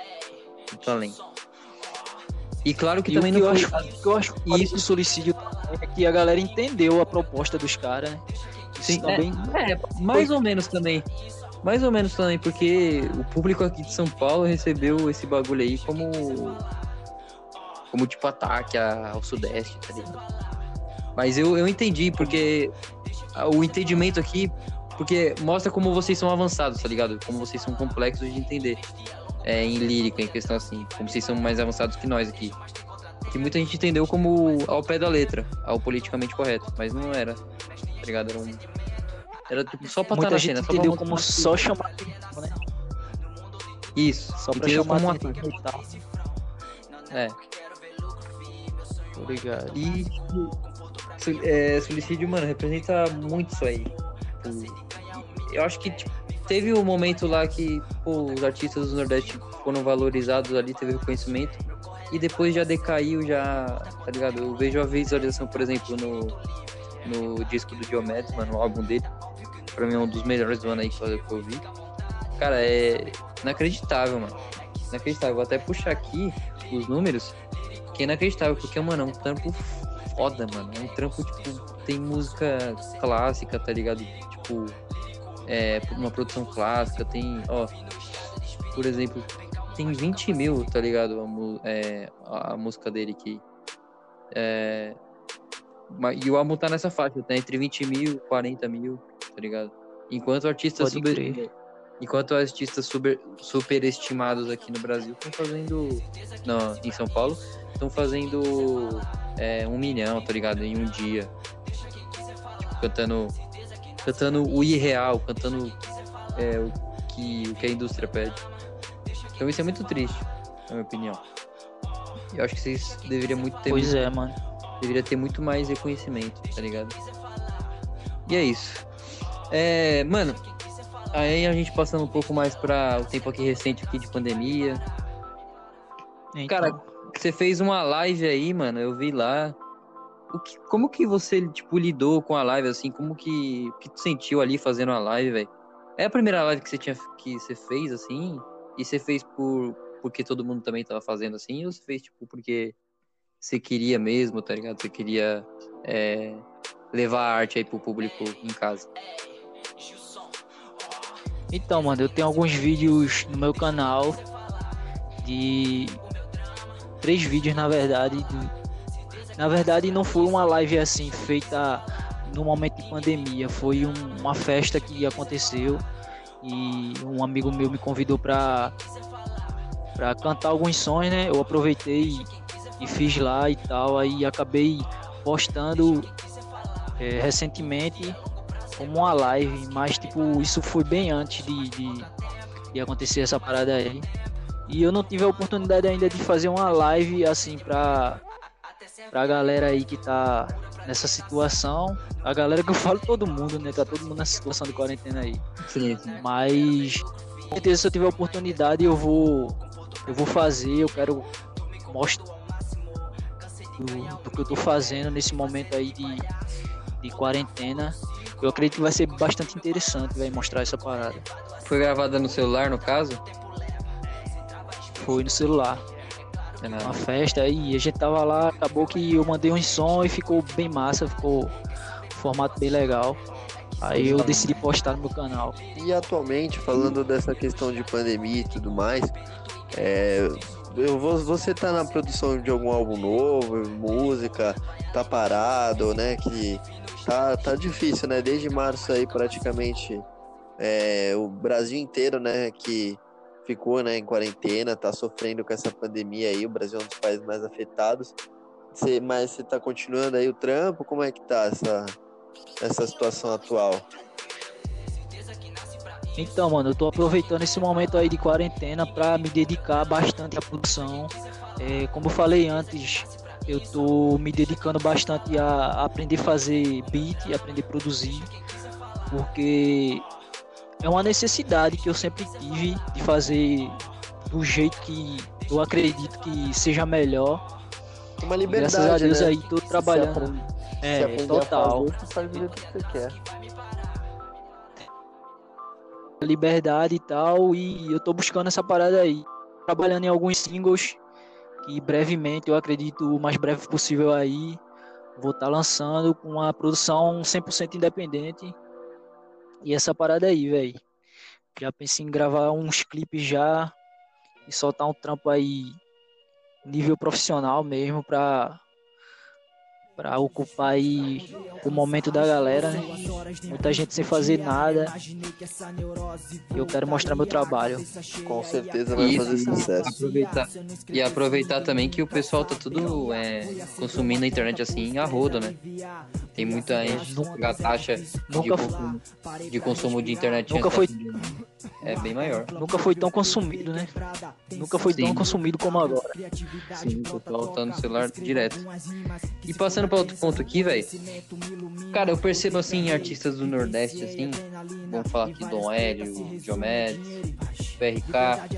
Muito além. E claro que e também que não eu acho, que eu acho isso suicídio é que a galera entendeu a proposta dos caras, né? Sim, também é, é, mais ou menos também. Mais ou menos também, porque o público aqui de São Paulo recebeu esse bagulho aí como. Como tipo ataque ao Sudeste, tá ligado? Mas eu, eu entendi, porque o entendimento aqui, porque mostra como vocês são avançados, tá ligado? Como vocês são complexos de entender. É, em lírica, em questão assim, como vocês são mais avançados que nós aqui. Que muita gente entendeu como ao pé da letra, ao politicamente correto, mas não era, tá ligado? Era um. Era tipo, só pra Muita estar na gente cena, entendeu pra como só chamar atenção, né? Isso, Só pra entendeu chamar como um atenção e tal. É. Tô ligado. E é, suicídio, mano, representa muito isso aí. Tipo, Eu acho que tipo, teve um momento lá que pô, os artistas do Nordeste foram valorizados ali, teve reconhecimento. E depois já decaiu, já, tá ligado? Eu vejo a visualização, por exemplo, no, no disco do Diomedes, mano, o álbum dele. Pra mim é um dos melhores do ano aí que eu vi. Cara, é inacreditável, mano. Inacreditável. Vou até puxar aqui os números, que é inacreditável, porque, mano, é um trampo foda, mano. É um trampo, tipo, tem música clássica, tá ligado? Tipo, é, uma produção clássica, tem, ó, por exemplo, tem 20 mil, tá ligado? A, é, a, música dele aqui. É, e o álbum tá nessa faixa, tá entre 20 mil e 40 mil, tá ligado? Enquanto artistas super, crer. enquanto artistas super, superestimados aqui no Brasil estão fazendo. Não, em São Paulo, estão fazendo é, um milhão, tá ligado? Em um dia. Tipo, cantando. Cantando o irreal, cantando é, o, que, o que a indústria pede. Então isso é muito triste, na minha opinião. Eu acho que vocês deveriam muito ter Pois é, mano. deveria ter muito mais reconhecimento, tá ligado? E é isso. É, mano, aí a gente passando um pouco mais para o tempo aqui recente aqui de pandemia. Então, Cara, Você fez uma live aí, mano, eu vi lá. O que, como que você, tipo, lidou com a live, assim? Como que, que tu sentiu ali fazendo a live, velho? É a primeira live que você tinha que você fez, assim? E você fez por porque todo mundo também tava fazendo assim? Ou você fez, tipo, porque você queria mesmo, tá ligado? Você queria é, levar a arte aí pro público em casa? Então, mano, eu tenho alguns vídeos no meu canal de três vídeos na verdade. de- Na verdade, não foi uma live assim feita no momento de pandemia, foi um- uma festa que aconteceu e um amigo meu me convidou pra para cantar alguns sons, né? Eu aproveitei e, fiz lá e tal, aí acabei postando eh, recentemente como uma live, mas tipo, isso foi bem antes de, de, de acontecer essa parada aí. E eu não tive a oportunidade ainda de fazer uma live assim pra, pra galera aí que tá nessa situação. A galera que eu falo todo mundo, né? Tá todo mundo nessa situação de quarentena aí. Sim. Mas com certeza se eu tiver a oportunidade eu vou. Eu vou fazer, eu quero mostrar do, do que eu tô fazendo nesse momento aí de, de quarentena. Eu acredito que vai ser bastante interessante, vai mostrar essa parada. Foi gravada no celular, no caso? Foi no celular, É uma festa aí, a gente tava lá, acabou que eu mandei um som e ficou bem massa, ficou um formato bem legal. Aí eu decidi postar no meu canal. E atualmente, falando dessa questão de pandemia e tudo mais, é, eu vou, você tá na produção de algum álbum novo, música, tá parado, né? Que tá, tá difícil, né? Desde março aí praticamente é, o Brasil inteiro, né? Que ficou né, em quarentena, tá sofrendo com essa pandemia aí, o Brasil é um dos países mais afetados. Você, mas você tá continuando aí o trampo? Como é que tá essa, essa situação atual? Então, mano, eu tô aproveitando esse momento aí de quarentena para me dedicar bastante à produção. É, como eu falei antes, eu tô me dedicando bastante a aprender a fazer beat, aprender a produzir, porque é uma necessidade que eu sempre tive de fazer do jeito que eu acredito que seja melhor. Uma liberdade, Graças a Deus né? aí tô trabalhando. É, total. Fazer, você faz do jeito que você quer liberdade e tal, e eu tô buscando essa parada aí. Trabalhando em alguns singles que brevemente, eu acredito, o mais breve possível aí, vou estar tá lançando com uma produção 100% independente. E essa parada aí, velho. Já pensei em gravar uns clipes já e soltar um trampo aí nível profissional mesmo pra para ocupar aí o momento da galera, né? Muita gente sem fazer nada. E eu quero mostrar meu trabalho. Com certeza vai E fazer sucesso. aproveitar, e aproveitar também que o pessoal tá tudo é, consumindo a internet assim a rodo, né? Tem muita gente a taxa de Nunca, consumo, de consumo de internet Nunca foi- é bem maior. nunca foi tão consumido, né? Nunca foi tão Sim. consumido como agora. Sim, pessoal tá no celular direto. E passando para outro ponto aqui, velho. Cara, eu percebo assim artistas do Nordeste assim, vamos falar aqui Dom Hélio, Diomedes, PRK,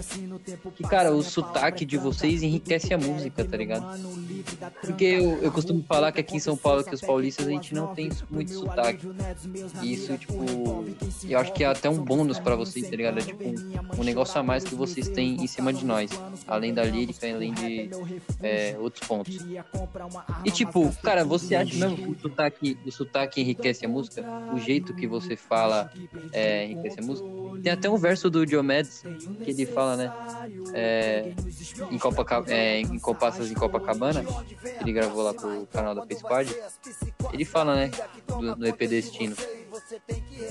que cara, o sotaque de vocês enriquece a música, tá ligado? Porque eu, eu costumo falar que aqui em São Paulo, que os paulistas, a gente não tem muito sotaque. E isso, tipo, eu acho que é até um bônus pra vocês, tá ligado? É tipo um, negócio a mais que vocês têm em cima de nós. Além da lírica, além de é, outros pontos. E tipo, cara, você acha mesmo que o sotaque, o sotaque enriquece a música? O jeito que você fala é, enriquece a música? Tem até um verso do Diomedes que ele fala, né? É, em, Copaca, é, em Compassas em Copacabana, ele gravou lá pro canal da P-Squad. Ele fala, né? Do, do EP Destino.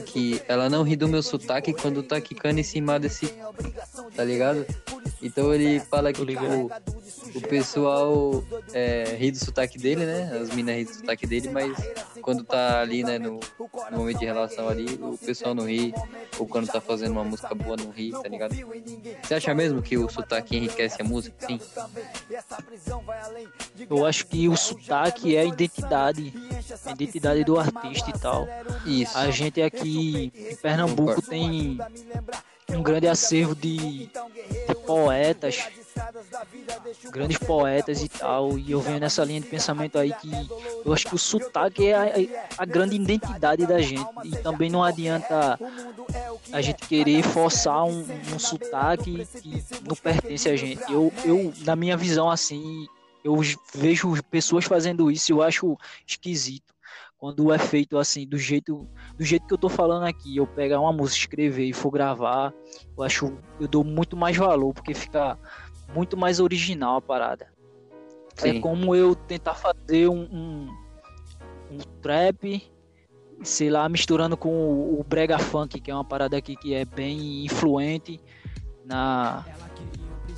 Que ela não ri do meu sotaque quando tá quicando em cima desse. Tá ligado? Então ele fala que tipo, o pessoal é, ri do sotaque dele, né? As minas ri do sotaque dele, mas quando tá ali, né, no, no momento de relação ali, o pessoal não ri. Ou quando tá fazendo uma música boa, não ri, tá ligado? Você acha mesmo que o sotaque enriquece a música? Sim. Eu acho que o sotaque é a identidade, a identidade do artista e tal. Isso. A gente aqui em Pernambuco Concordo. tem um grande acervo de, de poetas, grandes poetas e tal. E eu venho nessa linha de pensamento aí que eu acho que o sotaque é a, a grande identidade da gente. E também não adianta a gente querer forçar um, um sotaque que não pertence a gente. Eu, eu, na minha visão, assim, eu vejo pessoas fazendo isso e eu acho esquisito. Quando é feito assim, do jeito, do jeito que eu tô falando aqui, eu pegar uma música, escrever e for gravar, eu acho, eu dou muito mais valor, porque fica muito mais original a parada. É Sim. como eu tentar fazer um, um, um trap, sei lá, misturando com o, o brega funk, que é uma parada aqui que é bem influente na,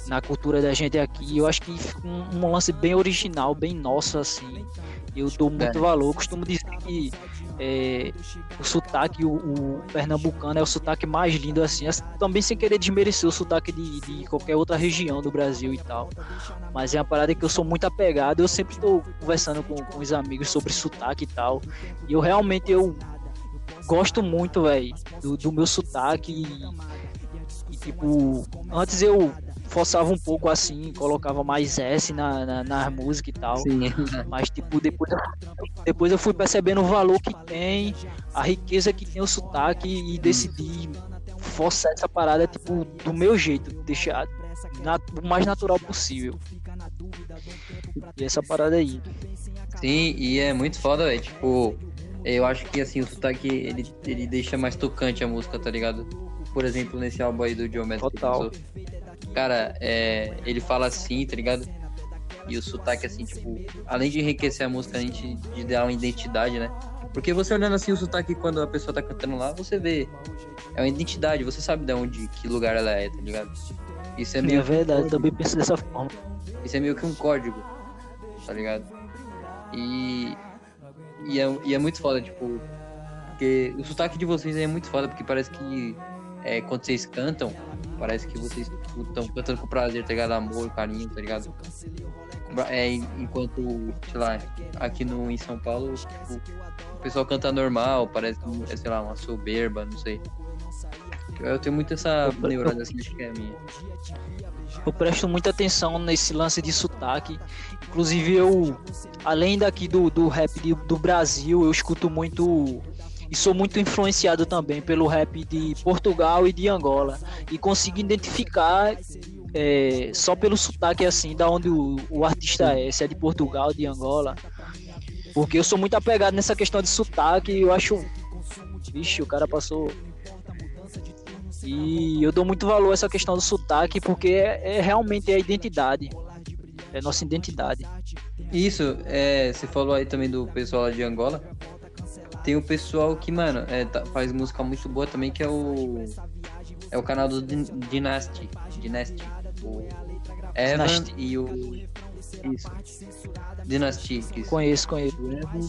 na cultura da gente aqui. Eu acho que fica um, um lance bem original, bem nosso, assim. Eu dou muito É. valor. Eu costumo dizer que é, o sotaque, o, o pernambucano é o sotaque mais lindo, assim. Assim, Também sem querer desmerecer o sotaque de, de qualquer outra região do Brasil e tal. Mas é uma parada que eu sou muito apegado. Eu sempre estou conversando com, com os amigos sobre sotaque e tal. E eu realmente eu gosto muito, velho, do, do meu sotaque. E, e, tipo, antes eu forçava um pouco assim, colocava mais S na, na, na música e tal. Sim. Mas, tipo, depois, depois eu fui percebendo o valor que tem, a riqueza que tem o sotaque e decidi forçar essa parada, tipo, do meu jeito, deixar na- o mais natural possível. E essa parada aí. Sim, e é muito foda, velho. Tipo, Eu acho que assim, o sotaque ele, ele deixa mais tocante a música, tá ligado? Por exemplo, nesse álbum aí do Mayer. Total. Cara, é, ele fala assim, tá ligado? E o sotaque, assim, tipo, além de enriquecer a música, a gente de dar uma identidade, né? Porque você olhando assim o sotaque quando a pessoa tá cantando lá, você vê. É uma identidade, você sabe de onde, que lugar ela é, tá ligado? Isso é meio. É verdade, eu também penso dessa forma. Isso é meio que um código, tá ligado? E. E é, e é muito foda, tipo. Porque o sotaque de vocês é muito foda, porque parece que é, quando vocês cantam, parece que vocês estão cantando com prazer, tá ligado? Amor, carinho, tá ligado? É, enquanto, sei lá, aqui no, em São Paulo, tipo, o pessoal canta normal, parece, é, sei lá, uma soberba, não sei. Eu tenho muito essa neurose, assim, acho que é minha. Eu presto muita atenção nesse lance de sotaque. Inclusive, eu, além daqui do, do rap de, do Brasil, eu escuto muito e sou muito influenciado também pelo rap de Portugal e de Angola. E consigo identificar é, só pelo sotaque assim, da onde o, o artista é, se é de Portugal, de Angola. Porque eu sou muito apegado nessa questão de sotaque eu acho. Vixe, o cara passou. E eu dou muito valor a essa questão do sotaque porque é, é realmente a identidade. É nossa identidade. Isso, é, você falou aí também do pessoal de Angola. Tem o pessoal que, mano, é, tá, faz música muito boa também, que é o. É o canal do Dynasty. Dynasty. O Evan Dynasty. e o. Isso. Dynasty. Isso. Conheço, conheço. O Evan,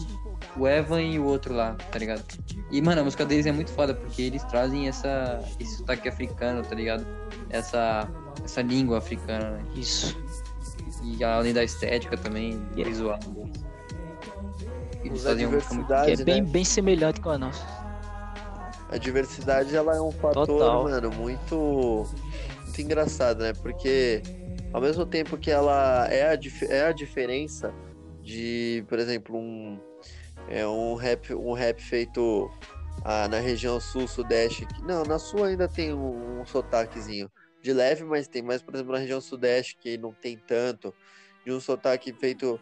o Evan e o outro lá, tá ligado? E, mano, a música deles é muito foda, porque eles trazem essa, esse sotaque africano, tá ligado? Essa, essa língua africana, né? Isso. E além da estética também, yeah. visual. Eles faziam diversidade, que é bem, né? bem semelhante com a nossa. A diversidade ela é um fator, Total. mano, muito, muito engraçado, né? Porque ao mesmo tempo que ela é a, é a diferença de, por exemplo, um, é um rap, um rap feito ah, na região sul-sudeste. Não, na sul ainda tem um, um sotaquezinho de leve, mas tem mais, por exemplo, na região sudeste que não tem tanto de um sotaque feito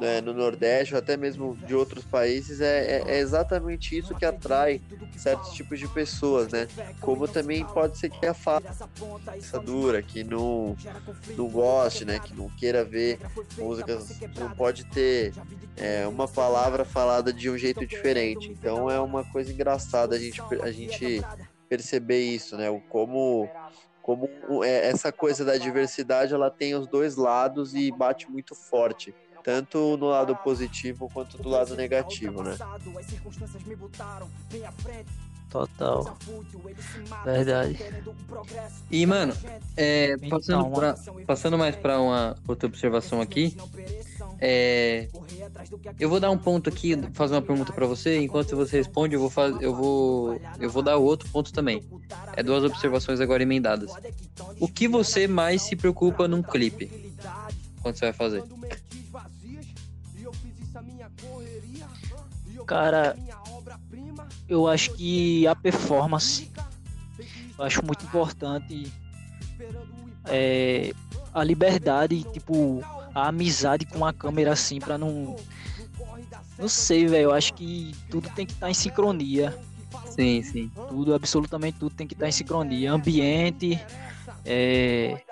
né, no Nordeste ou até mesmo de outros países, é, é, é, exatamente isso que atrai certos tipos de pessoas, né? Como também pode ser que a faça dura, que não, não goste, né? Que não queira ver músicas, não pode ter é, uma palavra falada de um jeito diferente. Então é uma coisa engraçada a gente, a gente perceber isso, né? O como como é, essa coisa da diversidade ela tem os dois lados e bate muito forte tanto no lado positivo quanto do lado negativo, né? Total. Verdade. E, mano, é, passando, pra, passando mais para uma outra observação aqui, é, eu vou dar um ponto aqui, fazer uma pergunta para você. Enquanto você responde, eu vou fazer, eu vou, eu vou dar outro ponto também. É duas observações agora emendadas. O que você mais se preocupa num clipe? Quando você vai fazer? Cara, eu acho que a performance, eu acho muito importante é, a liberdade, tipo, a amizade com a câmera assim, pra não. Não sei, velho. Eu acho que tudo tem que estar tá em sincronia. Sim, sim. Tudo, absolutamente tudo tem que estar tá em sincronia. Ambiente, é,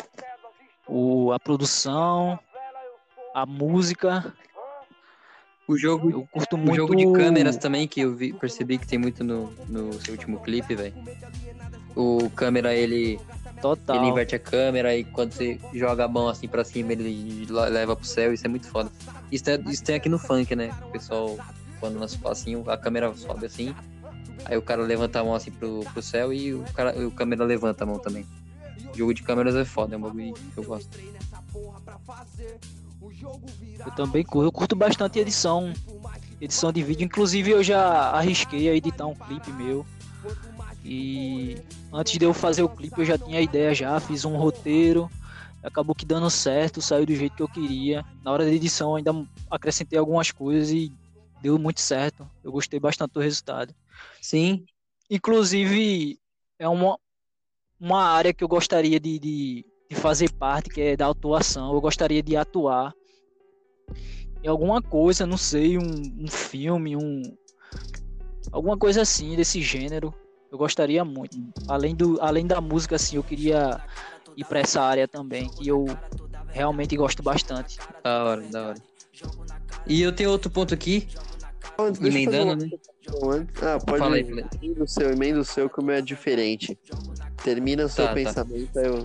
o, a produção, a música o jogo, eu curto muito... o jogo de câmeras também, que eu vi, percebi que tem muito no, no seu último clipe, velho. O câmera, ele. Total. Ele inverte a câmera e quando você joga a mão assim pra cima, ele leva pro céu. Isso é muito foda. Isso, é, isso tem aqui no funk, né? O pessoal, quando lança o passinho, a câmera sobe assim. Aí o cara levanta a mão assim pro, pro céu e o, cara, o câmera levanta a mão também. O jogo de câmeras é foda, é um bagulho que eu gosto. Eu também curto, eu curto bastante edição, edição de vídeo. Inclusive eu já arrisquei a editar um clipe meu. E antes de eu fazer o clipe eu já tinha a ideia já, fiz um roteiro. Acabou que dando certo, saiu do jeito que eu queria. Na hora da edição ainda acrescentei algumas coisas e deu muito certo. Eu gostei bastante do resultado. Sim. Inclusive é uma, uma área que eu gostaria de, de, de fazer parte, que é da atuação. Eu gostaria de atuar em alguma coisa, não sei, um, um filme, um, Alguma coisa assim, desse gênero. Eu gostaria muito. Além, do, além da música, assim, eu queria ir para essa área também, que eu realmente gosto bastante. Da hora, da hora. E eu tenho outro ponto aqui, Antes, emendando, né? Ah, pode Fala aí. Emenda o seu, emenda o seu, que o meu é diferente. Termina o seu Tá, tá. pensamento, aí eu...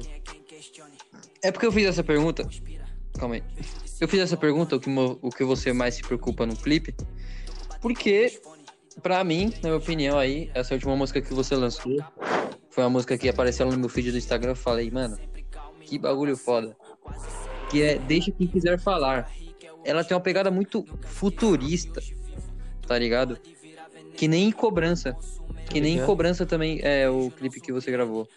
É porque eu fiz essa pergunta. Calma aí. Eu fiz essa pergunta, o que, mo- o que você mais se preocupa no clipe. Porque, pra mim, na minha opinião aí, essa última música que você lançou foi uma música que apareceu no meu feed do Instagram. Eu falei, mano, que bagulho foda. Que é Deixa Quem Quiser Falar. Ela tem uma pegada muito futurista, tá ligado? Que nem cobrança. Que nem ligado. cobrança também é o clipe que você gravou.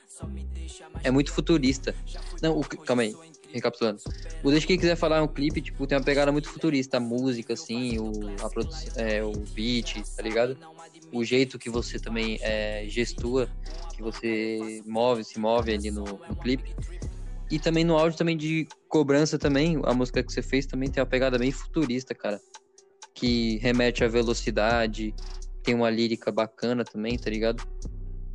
É muito futurista. Não, o, calma aí, recapitulando. O Deixa Quem Quiser Falar é um clipe, tipo, tem uma pegada muito futurista. A música, assim, o, a produção, é, o beat, tá ligado? O jeito que você também é, gestua, que você move, se move ali no, no clipe. E também no áudio também de cobrança também, a música que você fez também tem uma pegada bem futurista, cara. Que remete à velocidade, tem uma lírica bacana também, tá ligado?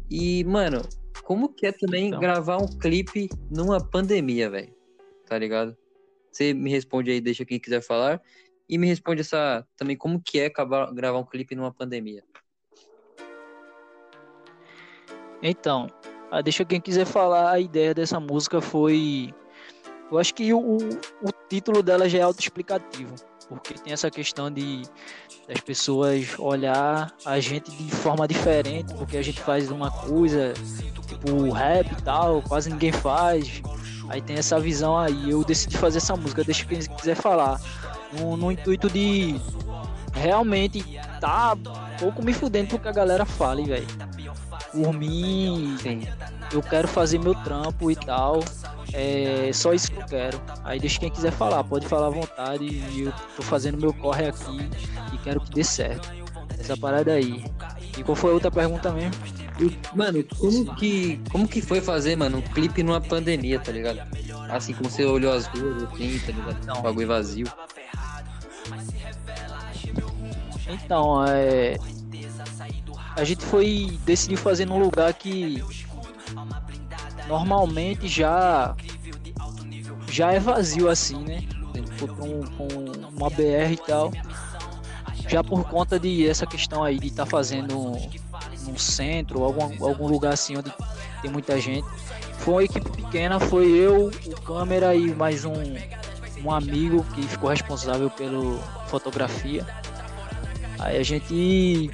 E, mano, como que é também Então. gravar um clipe numa pandemia, velho? Tá ligado? Você me responde aí, deixa quem quiser falar. E me responde essa também como que é gravar um clipe numa pandemia. Então, ah, deixa quem quiser falar, a ideia dessa música foi. Eu acho que o, o, título dela já é autoexplicativo, porque tem essa questão de das pessoas olhar a gente de forma diferente, porque a gente faz uma coisa, tipo rap e tal, quase ninguém faz. Aí tem essa visão aí. Eu decidi fazer essa música, deixa quem quiser falar. No, no intuito de realmente tá pouco me fudendo porque a galera fale, velho. Por mim, eu quero fazer meu trampo e tal. É só isso que eu quero. Aí deixa quem quiser falar, pode falar à vontade. E eu tô fazendo meu corre aqui e quero que dê certo. Essa parada aí. E qual foi a outra pergunta mesmo? Mano, como que, como que foi fazer, mano, um clipe numa pandemia, tá ligado? Assim, você olhou as ruas, assim, tá ligado? Não. Bagulho vazio. Então, é. A gente foi decidir fazer num lugar que normalmente já já é vazio assim, né? Pra um- com uma BR e tal. Já por conta de essa questão aí de estar fazendo num centro algum, algum lugar assim onde tem muita gente. Foi uma equipe pequena, foi eu, o câmera e mais um, um amigo que ficou responsável pela fotografia. Aí a gente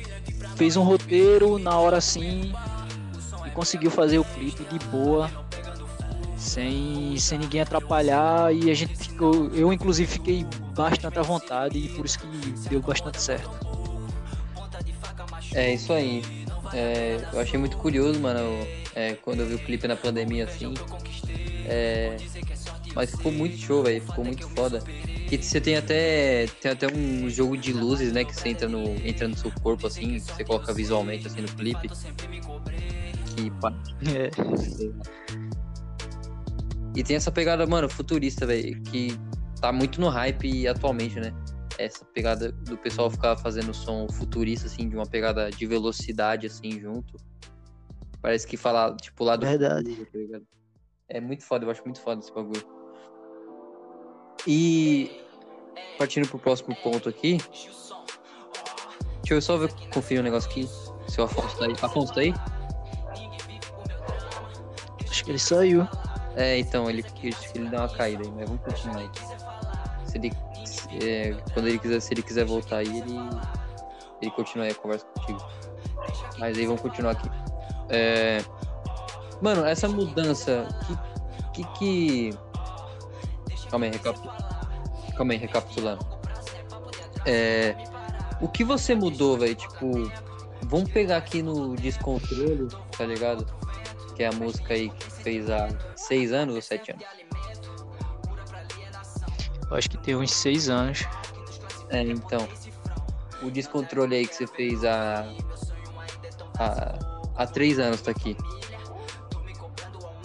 fez um roteiro na hora assim e conseguiu fazer o clipe de boa, sem, sem ninguém atrapalhar e a gente ficou, eu inclusive fiquei bastante à vontade e por isso que deu bastante certo. É isso aí. É, eu achei muito curioso, mano, é, quando eu vi o clipe na pandemia assim. É, mas ficou muito show, velho. Ficou muito foda. E você tem até, tem até um jogo de luzes, né? Que você entra no, entra no seu corpo, assim, você coloca visualmente assim no clipe. Que É, E tem essa pegada, mano, futurista, velho, que tá muito no hype atualmente, né? Essa pegada do pessoal ficar fazendo som futurista, assim, de uma pegada de velocidade, assim, junto. Parece que falar, tipo, lá do verdade. futuro, tá? É muito foda, eu acho muito foda esse bagulho. E partindo pro próximo ponto aqui. Deixa eu só ver, conferir um negócio aqui. Se o Afonso tá aí. Afonso tá aí? Acho que ele saiu. É, então, ele, que ele dá uma caída aí, mas vamos continuar aí. Se ele, é, quando ele quiser, se ele quiser voltar aí, ele, ele continua aí a conversa contigo. Mas aí vamos continuar aqui. É, mano, essa mudança, que, que, que... Calma aí. Calma aí, recapitulando. É, o que você mudou, velho? Tipo, vamos pegar aqui no Descontrole, tá ligado? Que é a música aí que fez há seis anos ou sete anos? Tem uns seis anos. É, então. O descontrole aí que você fez há. há, há três anos tá aqui.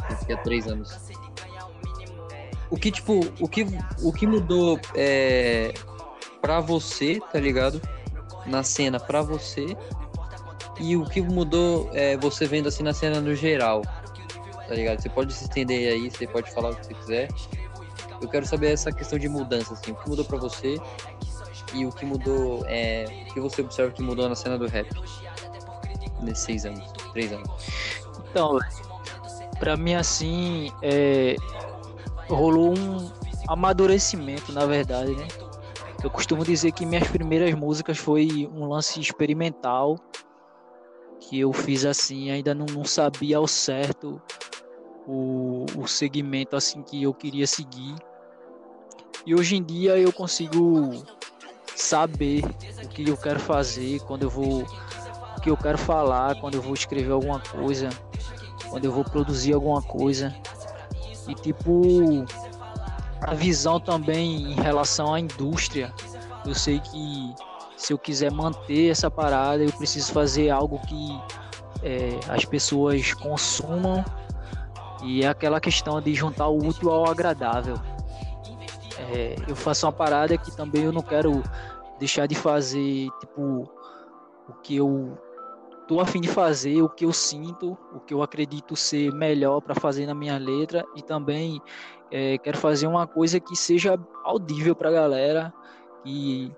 Aqui há três anos. O que, tipo, o que, o que mudou é, pra você, tá ligado? Na cena pra você e o que mudou é, você vendo assim na cena no geral, tá ligado? Você pode se estender aí, você pode falar o que você quiser. Eu quero saber essa questão de mudança, assim, o que mudou para você e o que mudou, é, o que você observa que mudou na cena do rap nesses seis anos, três anos. Então, para mim assim, é, rolou um amadurecimento, na verdade, né? Eu costumo dizer que minhas primeiras músicas foi um lance experimental que eu fiz assim, ainda não, não sabia ao certo o, o segmento assim que eu queria seguir. E hoje em dia eu consigo saber o que eu quero fazer, quando eu vou o que eu quero falar, quando eu vou escrever alguma coisa, quando eu vou produzir alguma coisa. E tipo a visão também em relação à indústria. Eu sei que se eu quiser manter essa parada, eu preciso fazer algo que é, as pessoas consumam e é aquela questão de juntar o útil ao agradável. É, eu faço uma parada que também eu não quero deixar de fazer, tipo, o que eu tô afim de fazer, o que eu sinto, o que eu acredito ser melhor para fazer na minha letra e também é, quero fazer uma coisa que seja audível para a galera, que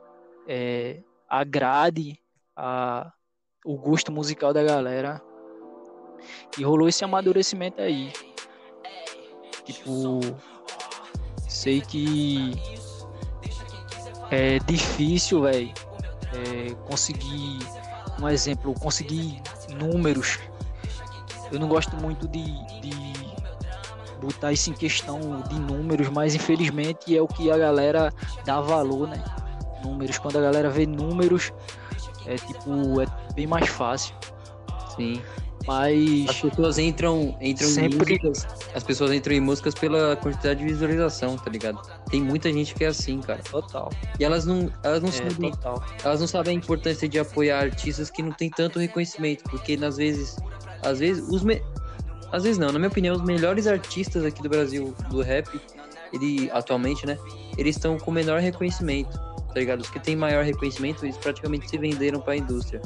é, agrade a, o gosto musical da galera. E rolou esse amadurecimento aí. Tipo, sei que é difícil, velho, é, conseguir um exemplo, conseguir números. Eu não gosto muito de, de botar isso em questão de números, mas infelizmente é o que a galera dá valor, né? números. Quando a galera vê números, é tipo, é bem mais fácil. Sim. Mas. As pessoas entram, entram sempre... em músicas. As pessoas entram em músicas pela quantidade de visualização, tá ligado? Tem muita gente que é assim, cara. Total. E elas não, elas não é, sabem. Total. Elas não sabem a importância de apoiar artistas que não tem tanto reconhecimento. Porque às vezes. Às vezes, os me... Às vezes não, na minha opinião, os melhores artistas aqui do Brasil do rap, ele atualmente, né? Eles estão com menor reconhecimento tá ligado? Os que têm maior reconhecimento, eles praticamente se venderam para a indústria.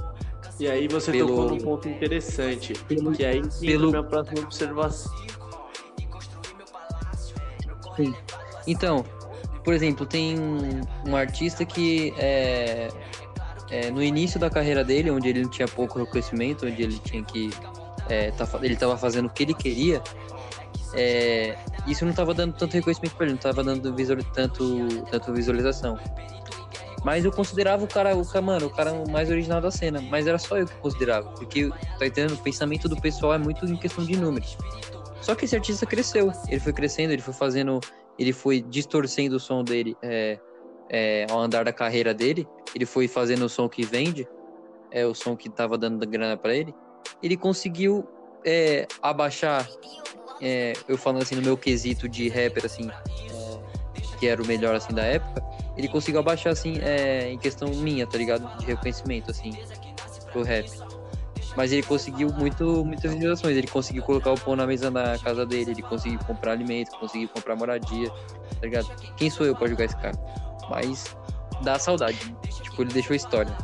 E aí você pelo... tocou num ponto interessante, pelo... que aí pelo... minha próxima observação. Sim. Então, por exemplo, tem um artista que é, é, no início da carreira dele, onde ele não tinha pouco reconhecimento, onde ele tinha que é, tá, ele estava fazendo o que ele queria, é, isso não estava dando tanto reconhecimento para ele, não estava dando visual, tanto, tanto visualização. Mas eu considerava o cara, o cara, mano, o cara mais original da cena. Mas era só eu que considerava. Porque, tá entendendo? O pensamento do pessoal é muito em questão de números. Só que esse artista cresceu. Ele foi crescendo, ele foi fazendo. Ele foi distorcendo o som dele é, é, ao andar da carreira dele. Ele foi fazendo o som que vende. É o som que tava dando grana para ele. Ele conseguiu é, abaixar. É, eu falando assim no meu quesito de rapper, assim, é, que era o melhor assim da época ele conseguiu abaixar, assim, é, em questão minha, tá ligado? De reconhecimento, assim, pro rap. Mas ele conseguiu muito, muitas visualizações. Ele conseguiu colocar o pão na mesa da casa dele, ele conseguiu comprar alimento, conseguiu comprar moradia, tá ligado? Quem sou eu pra jogar esse cara? Mas dá saudade. Tipo, ele deixou história.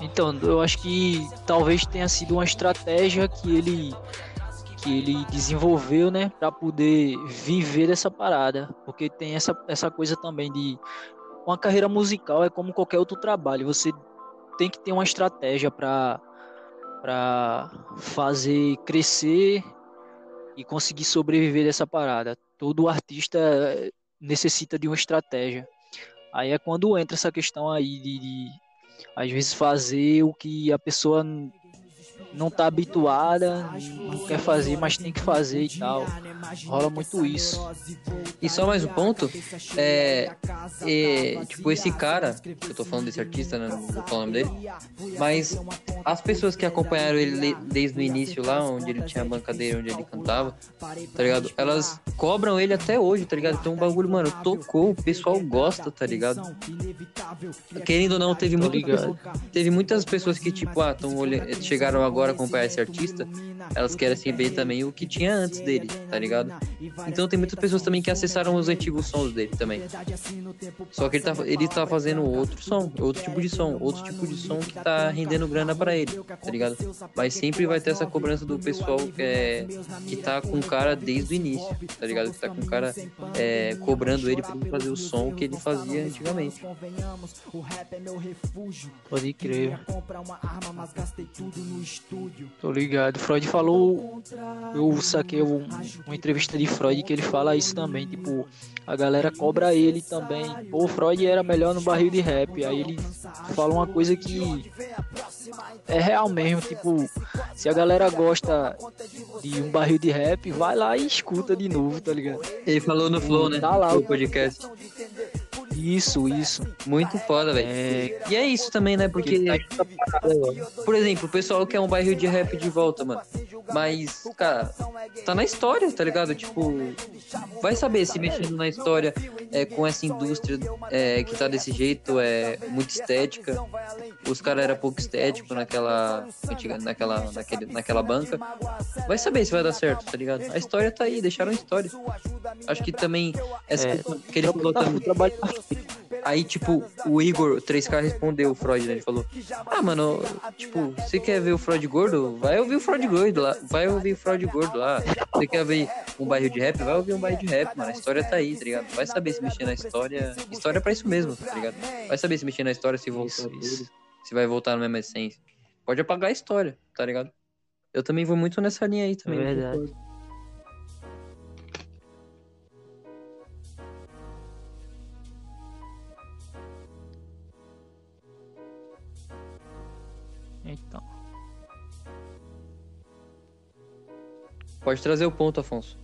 Então, eu acho que talvez tenha sido uma estratégia que ele que ele desenvolveu, né, para poder viver dessa parada, porque tem essa, essa coisa também de uma carreira musical é como qualquer outro trabalho, você tem que ter uma estratégia para para fazer crescer e conseguir sobreviver dessa parada. Todo artista necessita de uma estratégia. Aí é quando entra essa questão aí de, de às vezes fazer o que a pessoa não tá habituada, não quer fazer, mas tem que fazer e tal. Rola muito isso. E só mais um ponto, é, é tipo, esse cara, eu tô falando desse artista, né, não vou falar o nome dele, mas as pessoas que acompanharam ele desde o início lá, onde ele tinha a bancadeira, onde ele cantava, tá ligado? Elas cobram ele até hoje, tá ligado? Então um bagulho, mano, tocou, o pessoal gosta, tá ligado? Querendo ou não, teve, muito, teve muitas pessoas que, tipo, ah, tão olhando, chegaram agora agora acompanhar esse artista, elas querem ver também o que tinha antes dele, tá ligado? Então tem muitas pessoas também que acessaram os antigos sons dele também. Só que ele tá, ele tá fazendo outro som, outro tipo de som, outro tipo de som que tá rendendo grana para ele, tá ligado? Mas sempre vai ter essa cobrança do pessoal que, é, que tá com o cara desde o início, tá ligado? Que tá com o cara é, cobrando ele pra fazer o som que ele fazia antigamente. Pode crer. Tô ligado. Freud falou. Eu saquei um, uma entrevista de Freud que ele fala isso também. Tipo, a galera cobra ele também. Pô, Freud era melhor no barril de rap. Aí ele fala uma coisa que é real mesmo. Tipo, se a galera gosta de um barril de rap, vai lá e escuta de novo, tá ligado? Ele falou no Flow, né? Tá lá o podcast. Isso, isso. Muito foda, velho. É... E é isso também, né? Porque, tá por exemplo, o pessoal quer um bairro de rap de volta, mano. Mas, cara, tá na história, tá ligado? Tipo, vai saber se mexendo na história é, com essa indústria é, que tá desse jeito, é muito estética. Os caras eram pouco estético naquela, naquela, naquele, naquela banca. Vai saber se vai dar certo, tá ligado? A história tá aí, deixaram a história. Acho que também essa é, que ele falou também. Trabalho Aí, tipo, o Igor 3K respondeu o Freud, né? Ele falou: Ah, mano, tipo, você quer ver o Freud gordo? Vai ouvir o Freud gordo lá. Vai ouvir o Freud gordo lá. Você quer ver um bairro de rap? Vai ouvir um bairro de rap, mano. A história tá aí, tá ligado? Vai saber se mexer na história. História é pra isso mesmo, tá ligado? Vai saber se mexer na história, se isso. se vai voltar na mesma essência. Pode apagar a história, tá ligado? Eu também vou muito nessa linha aí também. É verdade. Então. Pode trazer o ponto, Afonso.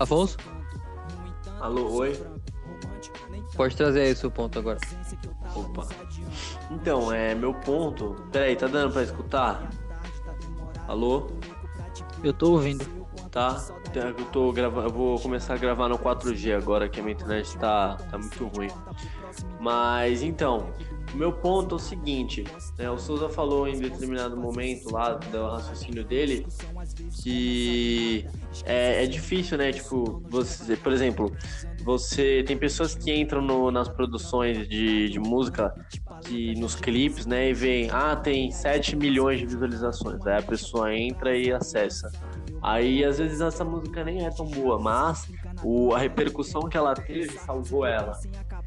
Afonso? Alô, oi. Pode trazer aí o seu ponto agora. Opa. Então, é meu ponto. Peraí, tá dando pra escutar? Alô? Eu tô ouvindo. Tá? Eu tô gravando, eu vou começar a gravar no 4G agora que a minha internet tá, tá muito ruim. Mas então, o meu ponto é o seguinte, né, o Souza falou em determinado momento lá do raciocínio dele que é, é difícil, né? Tipo, você, por exemplo, você tem pessoas que entram no, nas produções de, de música que nos clipes, né, e veem, ah, tem 7 milhões de visualizações. Aí a pessoa entra e acessa. Aí às vezes essa música nem é tão boa, mas o, a repercussão que ela teve salvou ela.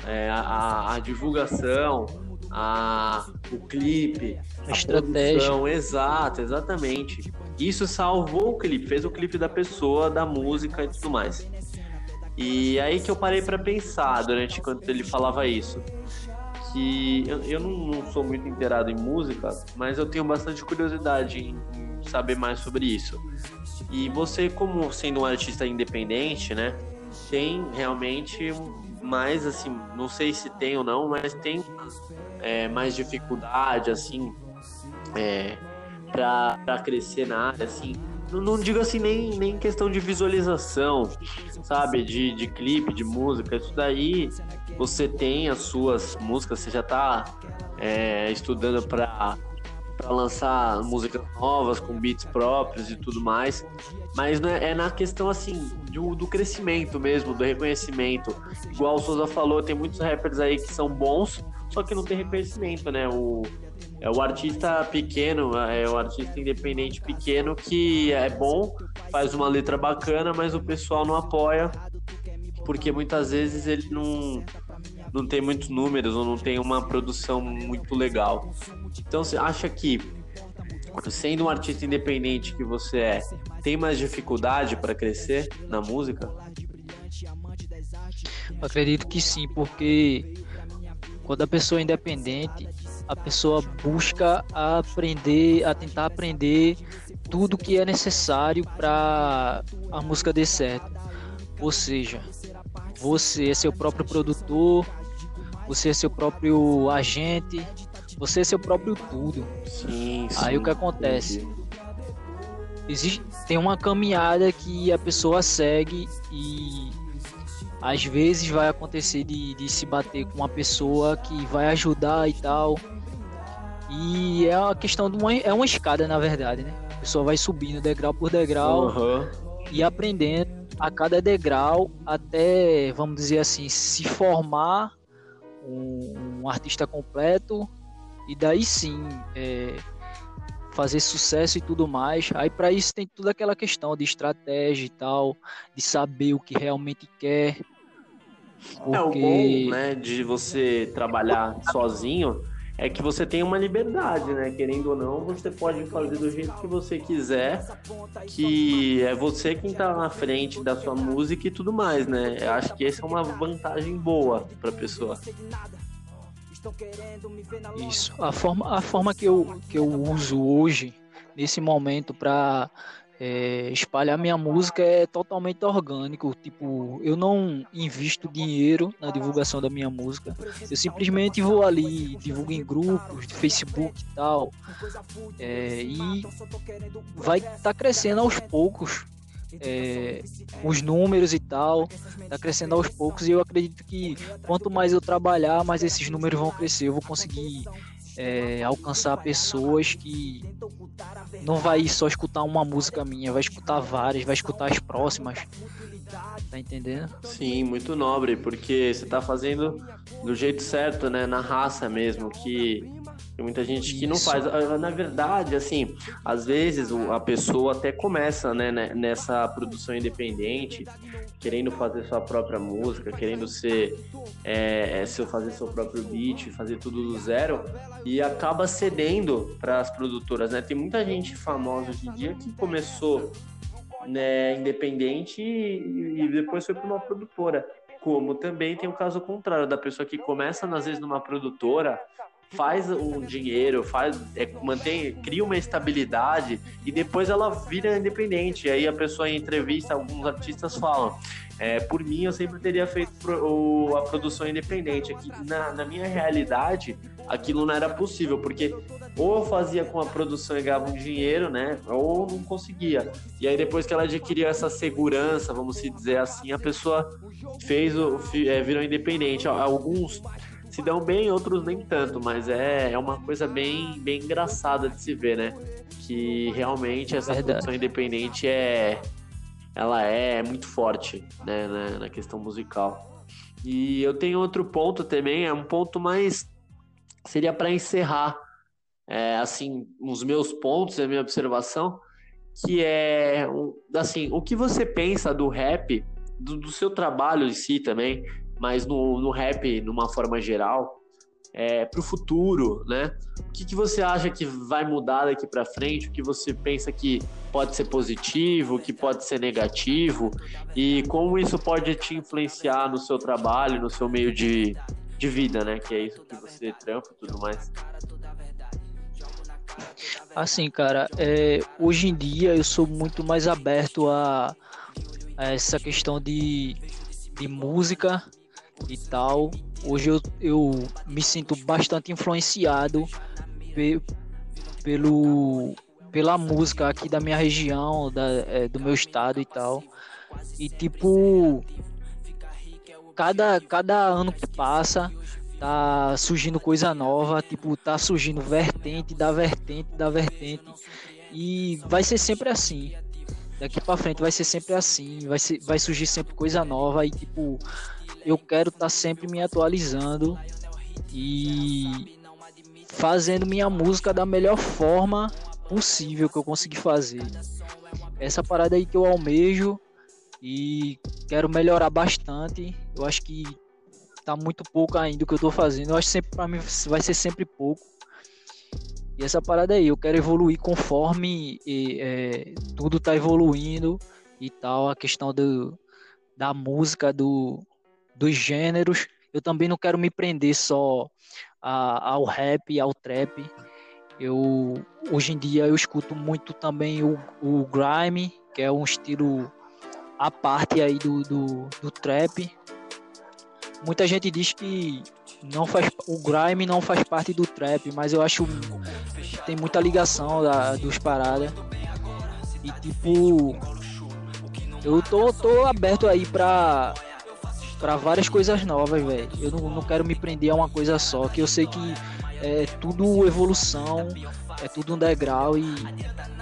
É, a, a, divulgação, a, o clipe, a, a estratégia. Produção, exato, exatamente. Isso salvou o clipe, fez o clipe da pessoa, da música e tudo mais. E aí que eu parei para pensar durante quando ele falava isso. Que eu, eu não, não, sou muito inteirado em música, mas eu tenho bastante curiosidade em, em saber mais sobre isso. E você, como sendo um artista independente, né, tem realmente mais, assim, não sei se tem ou não, mas tem é, mais dificuldade, assim, é, para crescer na área, assim. Não, não, digo assim nem, nem questão de visualização, sabe? De, de clipe, de música. Isso daí você tem as suas músicas, você já tá é, estudando para para lançar músicas novas com beats próprios e tudo mais. Mas né, é na questão assim do, do, crescimento mesmo, do reconhecimento. Igual o Souza falou, tem muitos rappers aí que são bons, só que não tem reconhecimento, né? O, é o artista pequeno, é o artista independente pequeno que é bom, faz uma letra bacana, mas o pessoal não apoia porque muitas vezes ele não não tem muitos números ou não tem uma produção muito legal. Então você acha que sendo um artista independente que você é, tem mais dificuldade para crescer na música? Eu acredito que sim, porque quando a pessoa é independente, a pessoa busca aprender, a tentar aprender tudo que é necessário para a música dar certo. Ou seja, você é seu próprio produtor, você é seu próprio agente, você é seu próprio tudo. Sim, sim, Aí o que acontece? Existe, tem uma caminhada que a pessoa segue e às vezes vai acontecer de, de se bater com uma pessoa que vai ajudar e tal. E é uma questão de uma, é uma escada, na verdade, né? A pessoa vai subindo degrau por degrau uhum. e aprendendo a cada degrau até, vamos dizer assim, se formar um, um artista completo e daí sim é, fazer sucesso e tudo mais. Aí para isso tem toda aquela questão de estratégia e tal, de saber o que realmente quer. Porque... É o bom, né, de você trabalhar sozinho é que você tem uma liberdade, né? Querendo ou não, você pode fazer do jeito que você quiser, que é você quem tá na frente da sua música e tudo mais, né? Eu acho que essa é uma vantagem boa pra pessoa. Isso. A forma, a forma que, eu, que eu uso hoje, nesse momento, para é, espalhar minha música é totalmente orgânico. Tipo, eu não invisto dinheiro na divulgação da minha música. Eu simplesmente vou ali, divulgo em grupos, de Facebook e tal. É, e vai estar tá crescendo aos poucos é, os números e tal, tá crescendo aos poucos e eu acredito que quanto mais eu trabalhar, mais esses números vão crescer, eu vou conseguir é, alcançar pessoas que não vai só escutar uma música minha, vai escutar várias, vai escutar as próximas. Tá entendendo? Sim, muito nobre, porque você tá fazendo do jeito certo, né? Na raça mesmo, que tem muita gente que não faz. Ah, na verdade, assim, às vezes a pessoa até começa né, né, nessa produção independente, querendo fazer sua própria música, querendo ser, é, é seu, fazer seu próprio beat, fazer tudo do zero, e acaba cedendo para as produtoras, né? Tem muita gente famosa hoje em dia que começou né, independente e, e depois foi para uma produtora. Como também tem o caso contrário, da pessoa que começa, às vezes, numa produtora, faz um dinheiro, faz, é, mantém, cria uma estabilidade e depois ela vira independente. E aí a pessoa em entrevista, alguns artistas falam, é, por mim eu sempre teria feito pro, o, a produção independente. Aqui na, na, minha realidade, aquilo não era possível, porque ou eu fazia com a produção e ganhava um dinheiro, né? Ou não conseguia. E aí depois que ela adquiriu essa segurança, vamos dizer assim, a pessoa fez o é, virou independente. Alguns se dão bem, outros nem tanto, mas é, é uma coisa bem, bem engraçada de se ver, né? Que realmente essa Verdade. produção independente é ela é muito forte, né, na, na questão musical. E eu tenho outro ponto também, é um ponto mais seria para encerrar é, assim os meus pontos, a minha observação, que é assim o que você pensa do rap, do, do seu trabalho em si também, mas no, no rap, numa forma geral, é, para o futuro, né? O que, que você acha que vai mudar daqui para frente? O que você pensa que pode ser positivo, que pode ser negativo? E como isso pode te influenciar no seu trabalho, no seu meio de, de vida, né? Que é isso que você trampa e tudo mais. Assim, cara, é, hoje em dia eu sou muito mais aberto a, a essa questão de, de música e tal. Hoje eu, eu me sinto bastante influenciado pe, pelo, pela música aqui da minha região, da, é, do meu estado e tal. E tipo, cada, cada ano que passa, tá surgindo coisa nova, tipo, tá surgindo vertente da vertente da vertente. E vai ser sempre assim. Daqui para frente vai ser sempre assim, vai, ser, vai surgir sempre coisa nova e tipo, eu quero estar tá sempre me atualizando e fazendo minha música da melhor forma possível que eu conseguir fazer. Essa parada aí que eu almejo e quero melhorar bastante. Eu acho que tá muito pouco ainda o que eu tô fazendo. Eu acho que sempre para mim vai ser sempre pouco. E essa parada aí, eu quero evoluir conforme é, tudo tá evoluindo e tal, a questão do, da música, do, dos gêneros. Eu também não quero me prender só a, ao rap, ao trap. Eu hoje em dia eu escuto muito também o, o grime, que é um estilo à parte aí do, do, do trap. Muita gente diz que não faz o grime não faz parte do trap, mas eu acho que tem muita ligação da, dos paradas. E tipo, eu tô, tô aberto aí pra para várias coisas novas, velho. Eu não, não quero me prender a uma coisa só, que eu sei que é tudo evolução, é tudo um degrau e,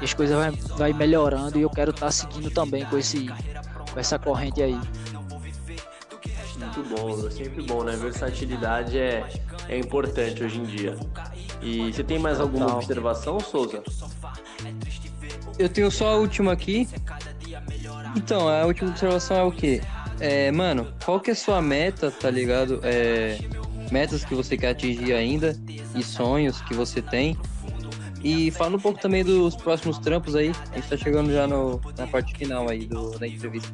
e as coisas vai, vai melhorando e eu quero estar tá seguindo também com esse com essa corrente aí. Muito bom, é sempre bom, né? Versatilidade é, é importante hoje em dia. E você tem mais alguma observação, Souza? Eu tenho só a última aqui. Então, a última observação é o quê? É, mano, qual que é a sua meta, tá ligado? É, metas que você quer atingir ainda e sonhos que você tem. E fala um pouco também dos próximos trampos aí. A gente tá chegando já no, na parte final aí do, da entrevista.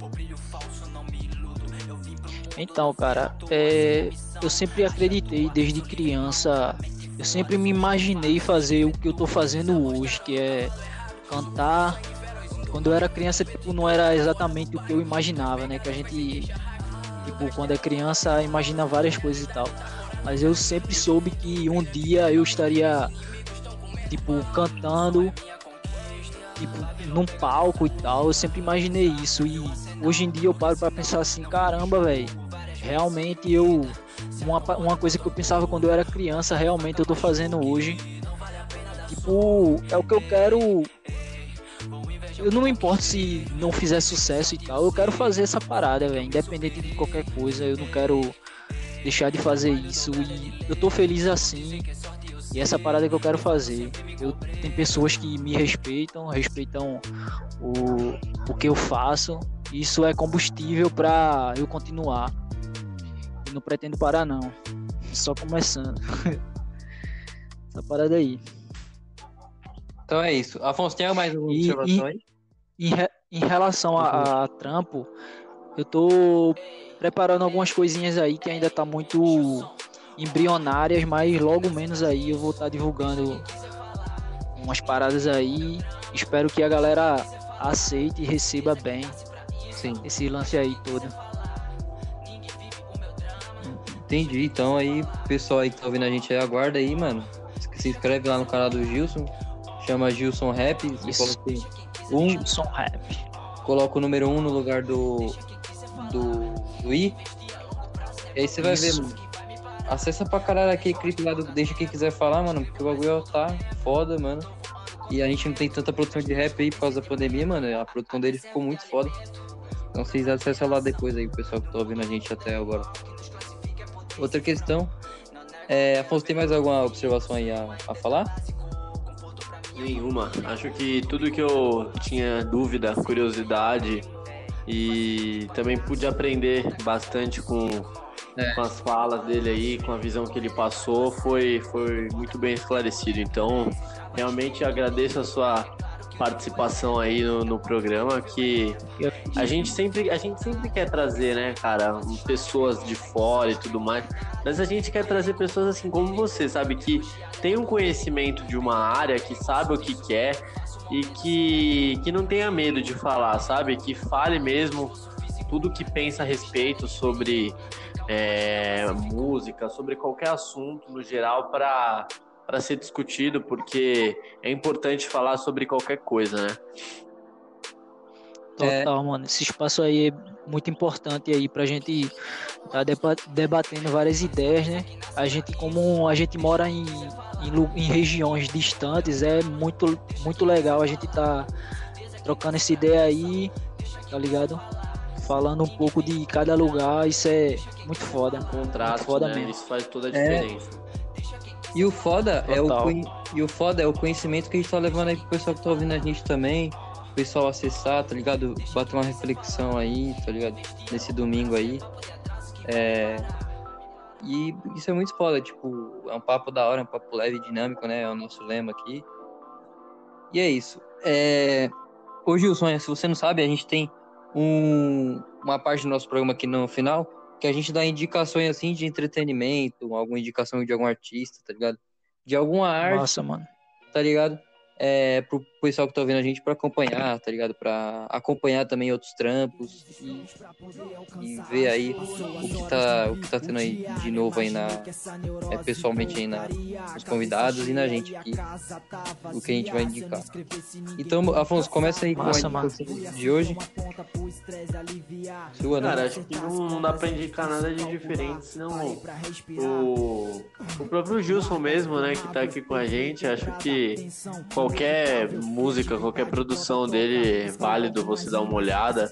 Então, cara, é, eu sempre acreditei desde criança, eu sempre me imaginei fazer o que eu tô fazendo hoje, que é cantar. Quando eu era criança, tipo, não era exatamente o que eu imaginava, né? Que a gente, tipo, quando é criança, imagina várias coisas e tal. Mas eu sempre soube que um dia eu estaria, tipo, cantando, tipo, num palco e tal. Eu sempre imaginei isso. E hoje em dia eu paro para pensar assim, caramba, velho. Realmente eu. Uma, uma coisa que eu pensava quando eu era criança, realmente eu tô fazendo hoje. Tipo, é o que eu quero. Eu não me importo se não fizer sucesso e tal. Eu quero fazer essa parada, velho. Independente de qualquer coisa. Eu não quero deixar de fazer isso e eu tô feliz assim. E essa parada que eu quero fazer. Eu tem pessoas que me respeitam, respeitam o, o que eu faço. Isso é combustível para eu continuar. E não pretendo parar não. Só começando. essa parada aí. Então é isso. Afonso, tem mais alguma observação aí? Em, em relação a, a trampo, eu tô preparando algumas coisinhas aí que ainda tá muito embrionárias, mas logo menos aí eu vou estar tá divulgando umas paradas aí. Espero que a galera aceite e receba bem Sim. esse lance aí todo. Entendi. Então aí, pessoal aí que tá ouvindo a gente aí, aguarda aí, mano. Se inscreve lá no canal do Gilson. Chama Gilson Rap. Você um. Gilson Rap. Coloca o número 1 um no lugar do, do, do I. E aí você vai Isso. ver, mano. Acessa pra caralho aquele clipe lá do Deixa Quem Quiser Falar, mano, porque o bagulho tá foda, mano. E a gente não tem tanta produção de rap aí por causa da pandemia, mano. A produção dele ficou muito foda. Então vocês acessam lá depois aí, o pessoal que tá ouvindo a gente até agora. Outra questão. É, Afonso, tem mais alguma observação aí a, a falar? Nenhuma. Acho que tudo que eu tinha dúvida, curiosidade e também pude aprender bastante com, é. com as falas dele aí, com a visão que ele passou, foi, foi muito bem esclarecido. Então, realmente agradeço a sua participação aí no, no, programa que a gente sempre a gente sempre quer trazer né cara pessoas de fora e tudo mais mas a gente quer trazer pessoas assim como você sabe que tem um conhecimento de uma área que sabe o que quer e que, que não tenha medo de falar, sabe? Que fale mesmo tudo que pensa a respeito sobre é, música, sobre qualquer assunto no geral para para ser discutido, porque é importante falar sobre qualquer coisa, né? Total, é... mano. Esse espaço aí é muito importante aí pra gente estar tá debatendo várias ideias, né? A gente, como a gente mora em em, em regiões distantes, é muito, muito legal a gente tá trocando essa ideia aí, tá ligado? Falando um pouco de cada lugar, isso é muito foda. Contrato, muito foda né? mesmo. Isso faz toda a é. diferença. É... E o foda é o, e o foda é o conhecimento que a gente tá levando aí pro pessoal que tá ouvindo a gente também, o pessoal acessar, tá ligado? Bater uma reflexão aí, tá ligado? Nesse domingo aí. É, e isso é muito foda, tipo, é um papo da hora, um papo leve e dinâmico, né? É o nosso lema aqui. E é isso. É... Ô Gilson, se você não sabe, a gente tem um... uma parte do nosso programa aqui no final que a gente dá indicações assim de entretenimento, alguma indicação de algum artista, tá ligado? De alguma arte. Nossa, mano. Tá ligado? É, pro pessoal que tá ouvindo a gente para acompanhar, tá ligado? Para acompanhar também outros trampos e, e, ver aí o que tá o que tá tendo aí de novo aí na é, pessoalmente aí na nos convidados e na gente aqui o que a gente vai indicar. Então, Afonso, começa aí Massa, com a de hoje. Sua, né? Cara, acho que não, não dá pra indicar nada de diferente, senão o, o próprio Gilson mesmo, né, que tá aqui com a gente, acho que qualquer música, qualquer produção dele é válido você dar uma olhada,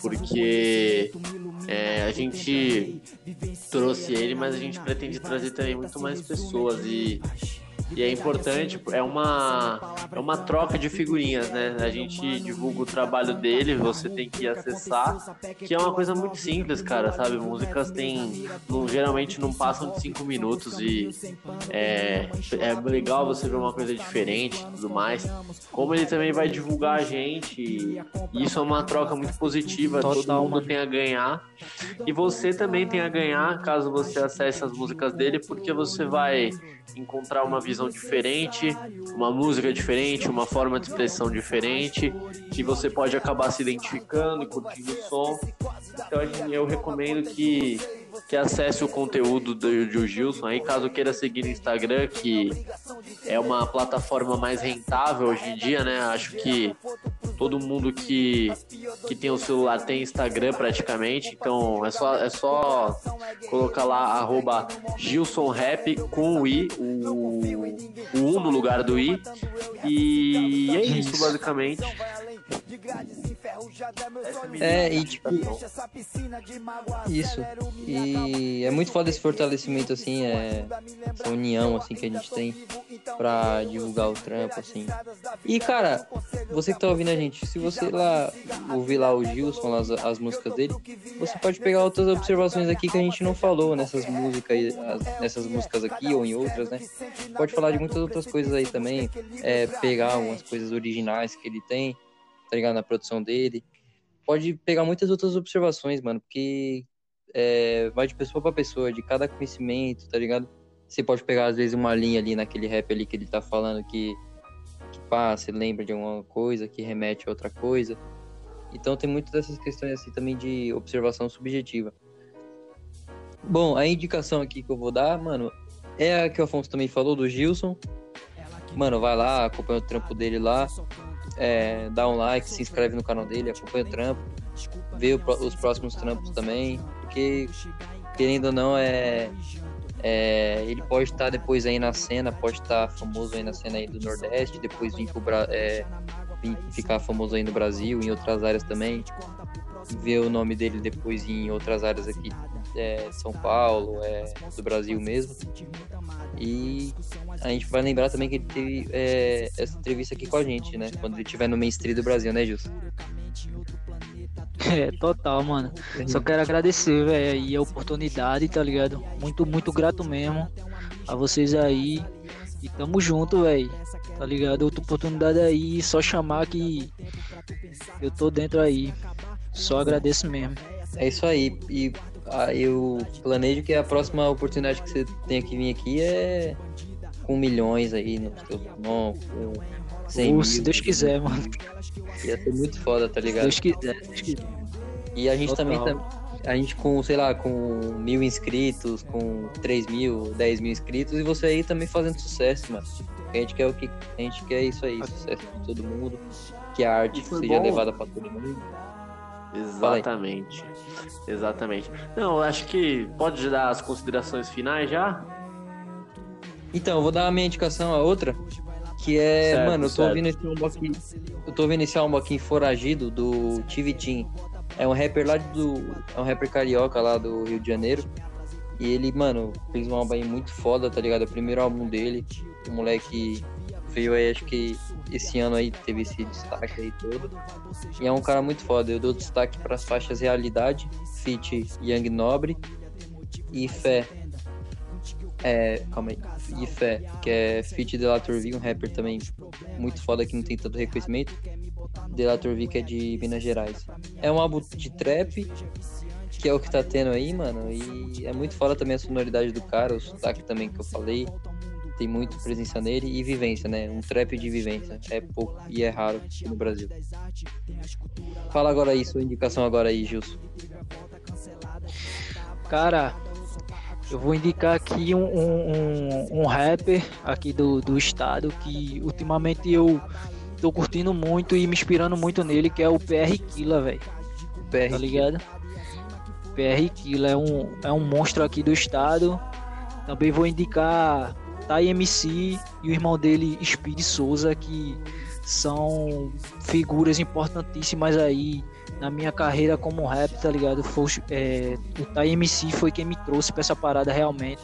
porque é, a gente trouxe ele, mas a gente pretende trazer também muito mais pessoas e e é importante, é uma, é uma troca de figurinhas, né? A gente divulga o trabalho dele, você tem que acessar, que é uma coisa muito simples, cara, sabe? Músicas tem, não, geralmente não passam de cinco minutos e é, é legal você ver uma coisa diferente e tudo mais. Como ele também vai divulgar a gente, e isso é uma troca muito positiva, todo mundo tem a ganhar. E você também tem a ganhar caso você acesse as músicas dele, porque você vai encontrar uma visão diferente, uma música diferente, uma forma de expressão diferente, que você pode acabar se identificando e curtindo o som. Então eu recomendo que, que acesse o conteúdo do, do Gilson aí, caso queira seguir no Instagram, que é uma plataforma mais rentável hoje em dia, né? Acho que todo mundo que, que tem o celular tem Instagram praticamente, então é só, é só colocar lá arroba Gilson Rap com o I, o, o 1 no lugar do I. E é isso, basicamente. É, e tipo. Isso. E é muito foda esse fortalecimento, assim, é, essa união, assim, que a gente tem pra divulgar o trampo, assim. E, cara, você que tá ouvindo a gente, se você lá ouvir lá o Gilson, as, as músicas dele, você pode pegar outras observações aqui que a gente não falou nessas músicas, nessas músicas aqui ou em outras, né? Pode falar de muitas outras coisas aí também, é, pegar algumas coisas originais que ele tem tá ligado? Na produção dele. Pode pegar muitas outras observações, mano, porque é, vai de pessoa para pessoa, de cada conhecimento, tá ligado? Você pode pegar, às vezes, uma linha ali naquele rap ali que ele tá falando que, que pá, você lembra de alguma coisa, que remete a outra coisa. Então tem muitas dessas questões assim também de observação subjetiva. Bom, a indicação aqui que eu vou dar, mano, é a que o Afonso também falou, do Gilson. Mano, vai lá, acompanha o trampo dele lá é, dá um like, se inscreve no canal dele, acompanha o trampo, vê o, os próximos trampos também, porque querendo ou não é, é ele pode estar depois aí na cena, pode estar famoso aí na cena aí do Nordeste, depois vir, pro, é, vir ficar famoso aí no Brasil, em outras áreas também, ver o nome dele depois em outras áreas aqui, é, São Paulo, é, do Brasil mesmo. E a gente vai lembrar também que ele teve é, essa entrevista aqui com a gente, né? Quando ele estiver no mainstream do Brasil, né, Gilson? É, total, mano. Só quero agradecer, velho, aí a oportunidade, tá ligado? Muito, muito grato mesmo a vocês aí. E tamo junto, velho. Tá ligado? Outra oportunidade aí, só chamar que eu tô dentro aí. Só agradeço mesmo. É isso aí. E ah, eu planejo que a próxima oportunidade que você tem que vir aqui é com milhões aí no seu nome, com 100 mil. Se Deus quiser, mano. Ia ser muito foda, tá ligado? Deus quiser, Deus quiser. E a gente Total. também tá, a gente com, sei lá, com mil inscritos, com 3 mil, 10 mil inscritos, e você aí também fazendo sucesso, mano. A gente quer o que. A gente quer isso aí, sucesso de todo mundo. Que a arte seja bom. levada pra todo mundo. Exatamente. Exatamente. Não, acho que pode dar as considerações finais já? Então, eu vou dar a minha indicação a outra, que é, certo, mano, eu tô certo. ouvindo esse álbum aqui, eu tô ouvindo esse álbum aqui Foragido do Tivitin. É um rapper lá do é um rapper carioca lá do Rio de Janeiro. E ele, mano, fez um álbum aí muito foda, tá ligado? É o primeiro álbum dele. O moleque veio aí, acho que esse ano aí teve esse destaque aí todo. E é um cara muito foda. Eu dou destaque para as faixas Realidade, Fit Young Nobre e Fé. É, calma aí. E Fé, que é Fit Delator V, um rapper também muito foda que não tem tanto reconhecimento. Delator V, que é de Minas Gerais. É um álbum de trap, que é o que tá tendo aí, mano. E é muito foda também a sonoridade do cara, o sotaque também que eu falei. tem muito presença nele e vivência, né? Um trap de vivência. É pouco e é raro no Brasil. Fala agora aí, sua indicação agora aí, Gilson. Cara, eu vou indicar aqui um, um, um rapper aqui do, do estado que ultimamente eu tô curtindo muito e me inspirando muito nele, que é o PR Killa, velho. PR tá ligado? PR Killa é um, é um monstro aqui do estado. Também vou indicar Tai MC e o irmão dele, Speed Souza, que são figuras importantíssimas aí na minha carreira como rap, tá ligado? Foi, é, o Tai MC foi quem me trouxe pra essa parada realmente.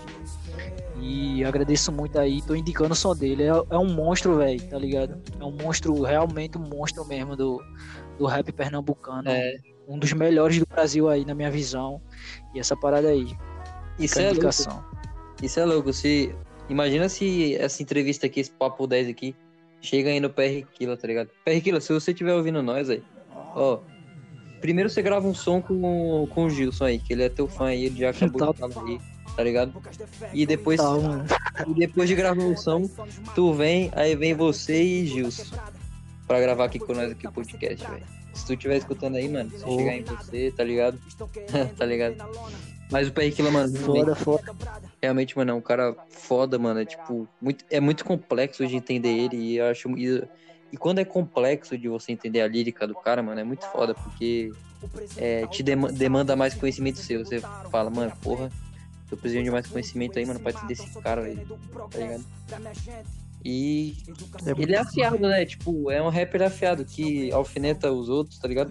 E agradeço muito aí, tô indicando o som dele. É, é um monstro, velho, tá ligado? É um monstro, realmente um monstro mesmo do, do rap pernambucano. É. Um dos melhores do Brasil aí, na minha visão. E essa parada aí. Isso é indicação. louco. Isso é louco. Se, imagina se essa entrevista aqui, esse papo 10 aqui, chega aí no PR Killa, tá ligado? PR Killa, se você estiver ouvindo nós aí, ó, Primeiro você grava um som com, com o Gilson aí, que ele é teu fã aí, ele já acabou de falar aí, tá ligado? E depois, e depois de gravar um som, tu vem, aí vem você e Gilson pra gravar aqui com nós aqui o podcast, velho. Se tu estiver escutando aí, mano, se oh. chegar em você, tá ligado? tá ligado? Mas o Perriquila, mano. Foda, foda. Realmente, mano, é um cara foda, mano. É tipo, muito, é muito complexo de entender ele. E eu acho. E, e quando é complexo de você entender a lírica do cara, mano, é muito foda, porque é, te demanda mais conhecimento seu. Você fala, mano, porra, tô precisando de mais conhecimento aí, mano, pra entender esse cara aí, tá ligado? E é ele é afiado, né? Tipo, é um rapper afiado que alfineta os outros, tá ligado?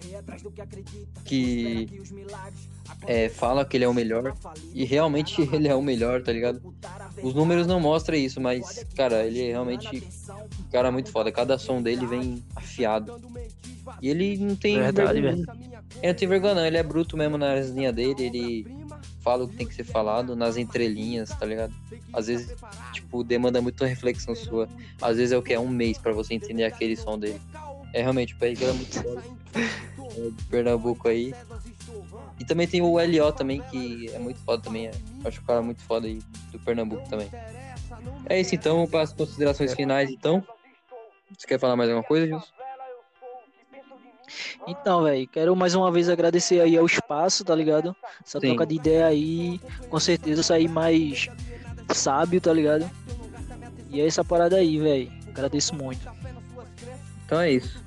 Que é, fala que ele é o melhor. E realmente ele é o melhor, tá ligado? Os números não mostram isso, mas, cara, ele é realmente um cara muito foda. Cada som dele vem afiado. E ele não tem Verdade, vergonha. Ele não tem vergonha, não. Ele é bruto mesmo nas linhas dele. Ele fala o que tem que ser falado nas entrelinhas, tá ligado? Às vezes, tipo, demanda muita reflexão sua. Às vezes é o que? É um mês para você entender aquele som dele. É realmente, o Pérez é muito foda. É Pernambuco aí. E também tem o LO também, que é muito foda também. É. Acho o cara muito foda aí do Pernambuco também. É isso então, para as considerações finais então. Você quer falar mais alguma coisa, Gilson? Então, velho, quero mais uma vez agradecer aí ao espaço, tá ligado? Essa Sim. troca de ideia aí, com certeza sair mais sábio, tá ligado? E é essa parada aí, velho. Agradeço muito. Então é isso.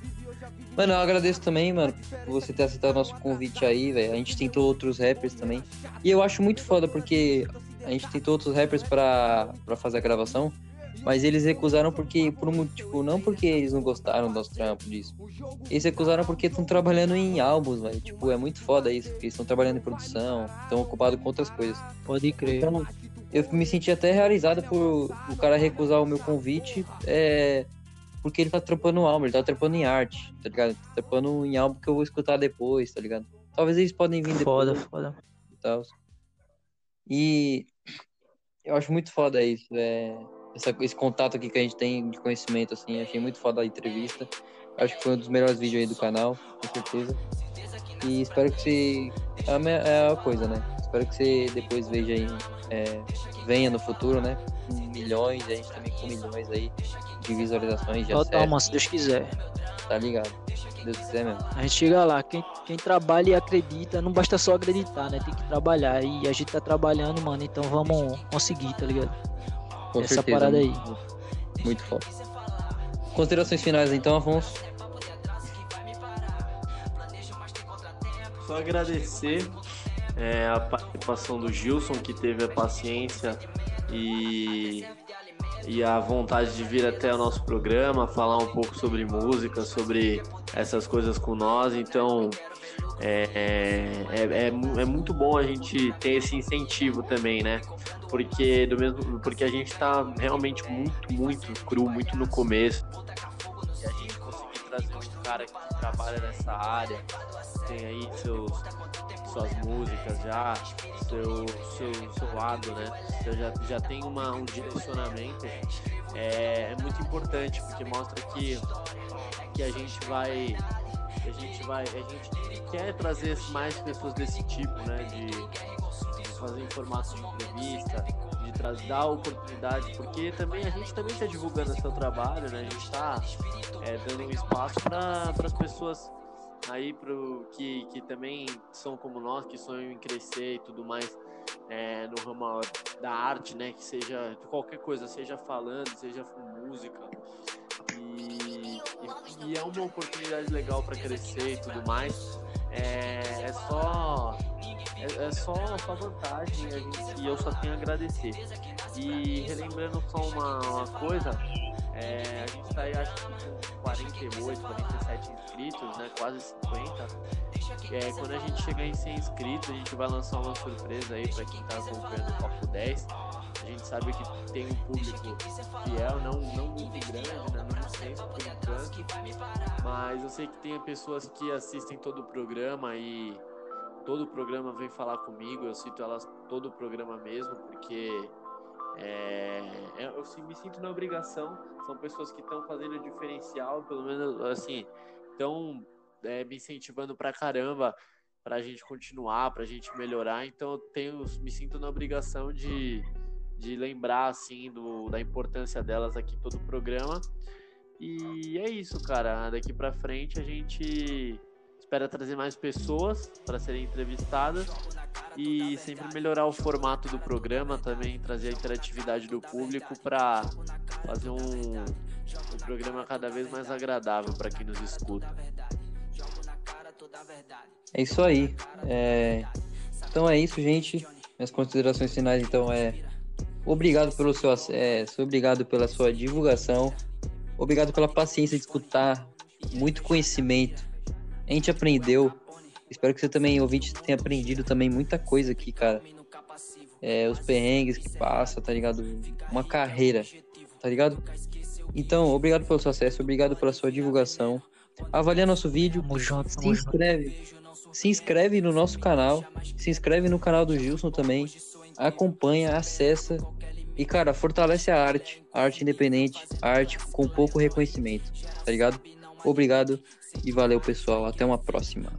Mano, eu agradeço também, mano, por você ter aceitado o nosso convite aí, velho. A gente tentou outros rappers também. E eu acho muito foda, porque a gente tentou outros rappers pra, pra fazer a gravação. Mas eles recusaram porque, por um motivo, não porque eles não gostaram do nosso trampo disso. Eles recusaram porque estão trabalhando em álbuns, velho. Tipo, é muito foda isso, porque eles estão trabalhando em produção, estão ocupados com outras coisas. Pode crer. Então, eu me senti até realizado por o cara recusar o meu convite, é, porque ele tá trampando álbum, ele tá trampando em arte, tá ligado? Tá trampando em álbum que eu vou escutar depois, tá ligado? Talvez eles podem vir depois. Foda, foda. E, tal. e eu acho muito foda isso, é essa, esse contato aqui que a gente tem de conhecimento, assim. Achei muito foda a entrevista. Acho que foi um dos melhores vídeos aí do canal, com certeza. E espero que você. É a, é a coisa, né? Espero que você depois veja aí. É, venha no futuro, né? Com milhões, a gente também com milhões aí de visualizações. De Total, mano, se Deus quiser. Tá ligado? Se Deus quiser mesmo. A gente chega lá. Quem, quem trabalha e acredita, não basta só acreditar, né? Tem que trabalhar. E a gente tá trabalhando, mano. Então vamos conseguir, tá ligado? Com essa certeza, parada aí. Muito foda. Considerações finais então, Afonso? Só agradecer é, a participação do Gilson, que teve a paciência e, e a vontade de vir até o nosso programa, falar um pouco sobre música, sobre essas coisas com nós. Então, é, é, é, é, muito bom a gente ter esse incentivo também, né? Porque, do mesmo, porque a gente está realmente muito, muito cru, muito no começo. E a gente conseguir trazer cara que trabalha nessa área, tem aí seus, suas músicas já, seu, seu, seu lado, né? Você já, já tem uma, um direcionamento, é, é muito importante, porque mostra que, que a gente vai a gente vai, a gente quer trazer mais pessoas desse tipo, né, de, de fazer em formato de entrevista, de dar oportunidade, porque também a gente também está divulgando seu trabalho, né? A gente está é, dando um espaço para as pessoas aí pro, que, que também são como nós, que sonham em crescer e tudo mais é, no ramo da arte, né? Que seja qualquer coisa, seja falando, seja música. E, e, e é uma oportunidade legal para crescer e tudo mais. É, é só é, é, só, só vantagem a gente, e eu só tenho a agradecer. E relembrando só uma, uma coisa, é, a gente está aí acho que com 48, 47 inscritos, né? Quase 50. É, quando a gente chegar em 100 inscritos, a gente vai lançar uma surpresa aí para quem está acompanhando o Copo 10. A gente sabe que tem um público fiel, não, não muito grande, né? Não extenso por enquanto. Mas eu sei que tem pessoas que assistem todo o programa e todo o programa vem falar comigo. Eu cito elas todo o programa mesmo, porque é, é eu me sinto na obrigação. São pessoas que estão fazendo diferencial, pelo menos assim, estão é, me incentivando pra caramba para a gente continuar, para a gente melhorar. Então eu tenho, me sinto na obrigação de, de lembrar assim do, da importância delas aqui todo o programa. E é isso, cara. Daqui para frente a gente espera trazer mais pessoas para serem entrevistadas e sempre melhorar o formato do programa, também trazer a interatividade do público para fazer um, um programa cada vez mais agradável para quem nos escuta. É isso aí. É... Então é isso, gente. Minhas considerações finais, então, é obrigado pelo seu acesso, obrigado pela sua divulgação, obrigado pela paciência de escutar, muito conhecimento. A gente aprendeu. Espero que você também, ouvinte, tenha aprendido também muita coisa aqui, cara. É, os perrengues que passa, tá ligado? Uma carreira, tá ligado? Então, obrigado pelo seu acesso, obrigado pela sua divulgação avalia nosso vídeo, junto, se inscreve. Se inscreve no nosso canal, se inscreve no canal do Gilson também, acompanha, acessa e, cara, fortalece a arte, a arte independente, a arte com pouco reconhecimento, tá ligado? Obrigado e valeu, pessoal. Até uma próxima.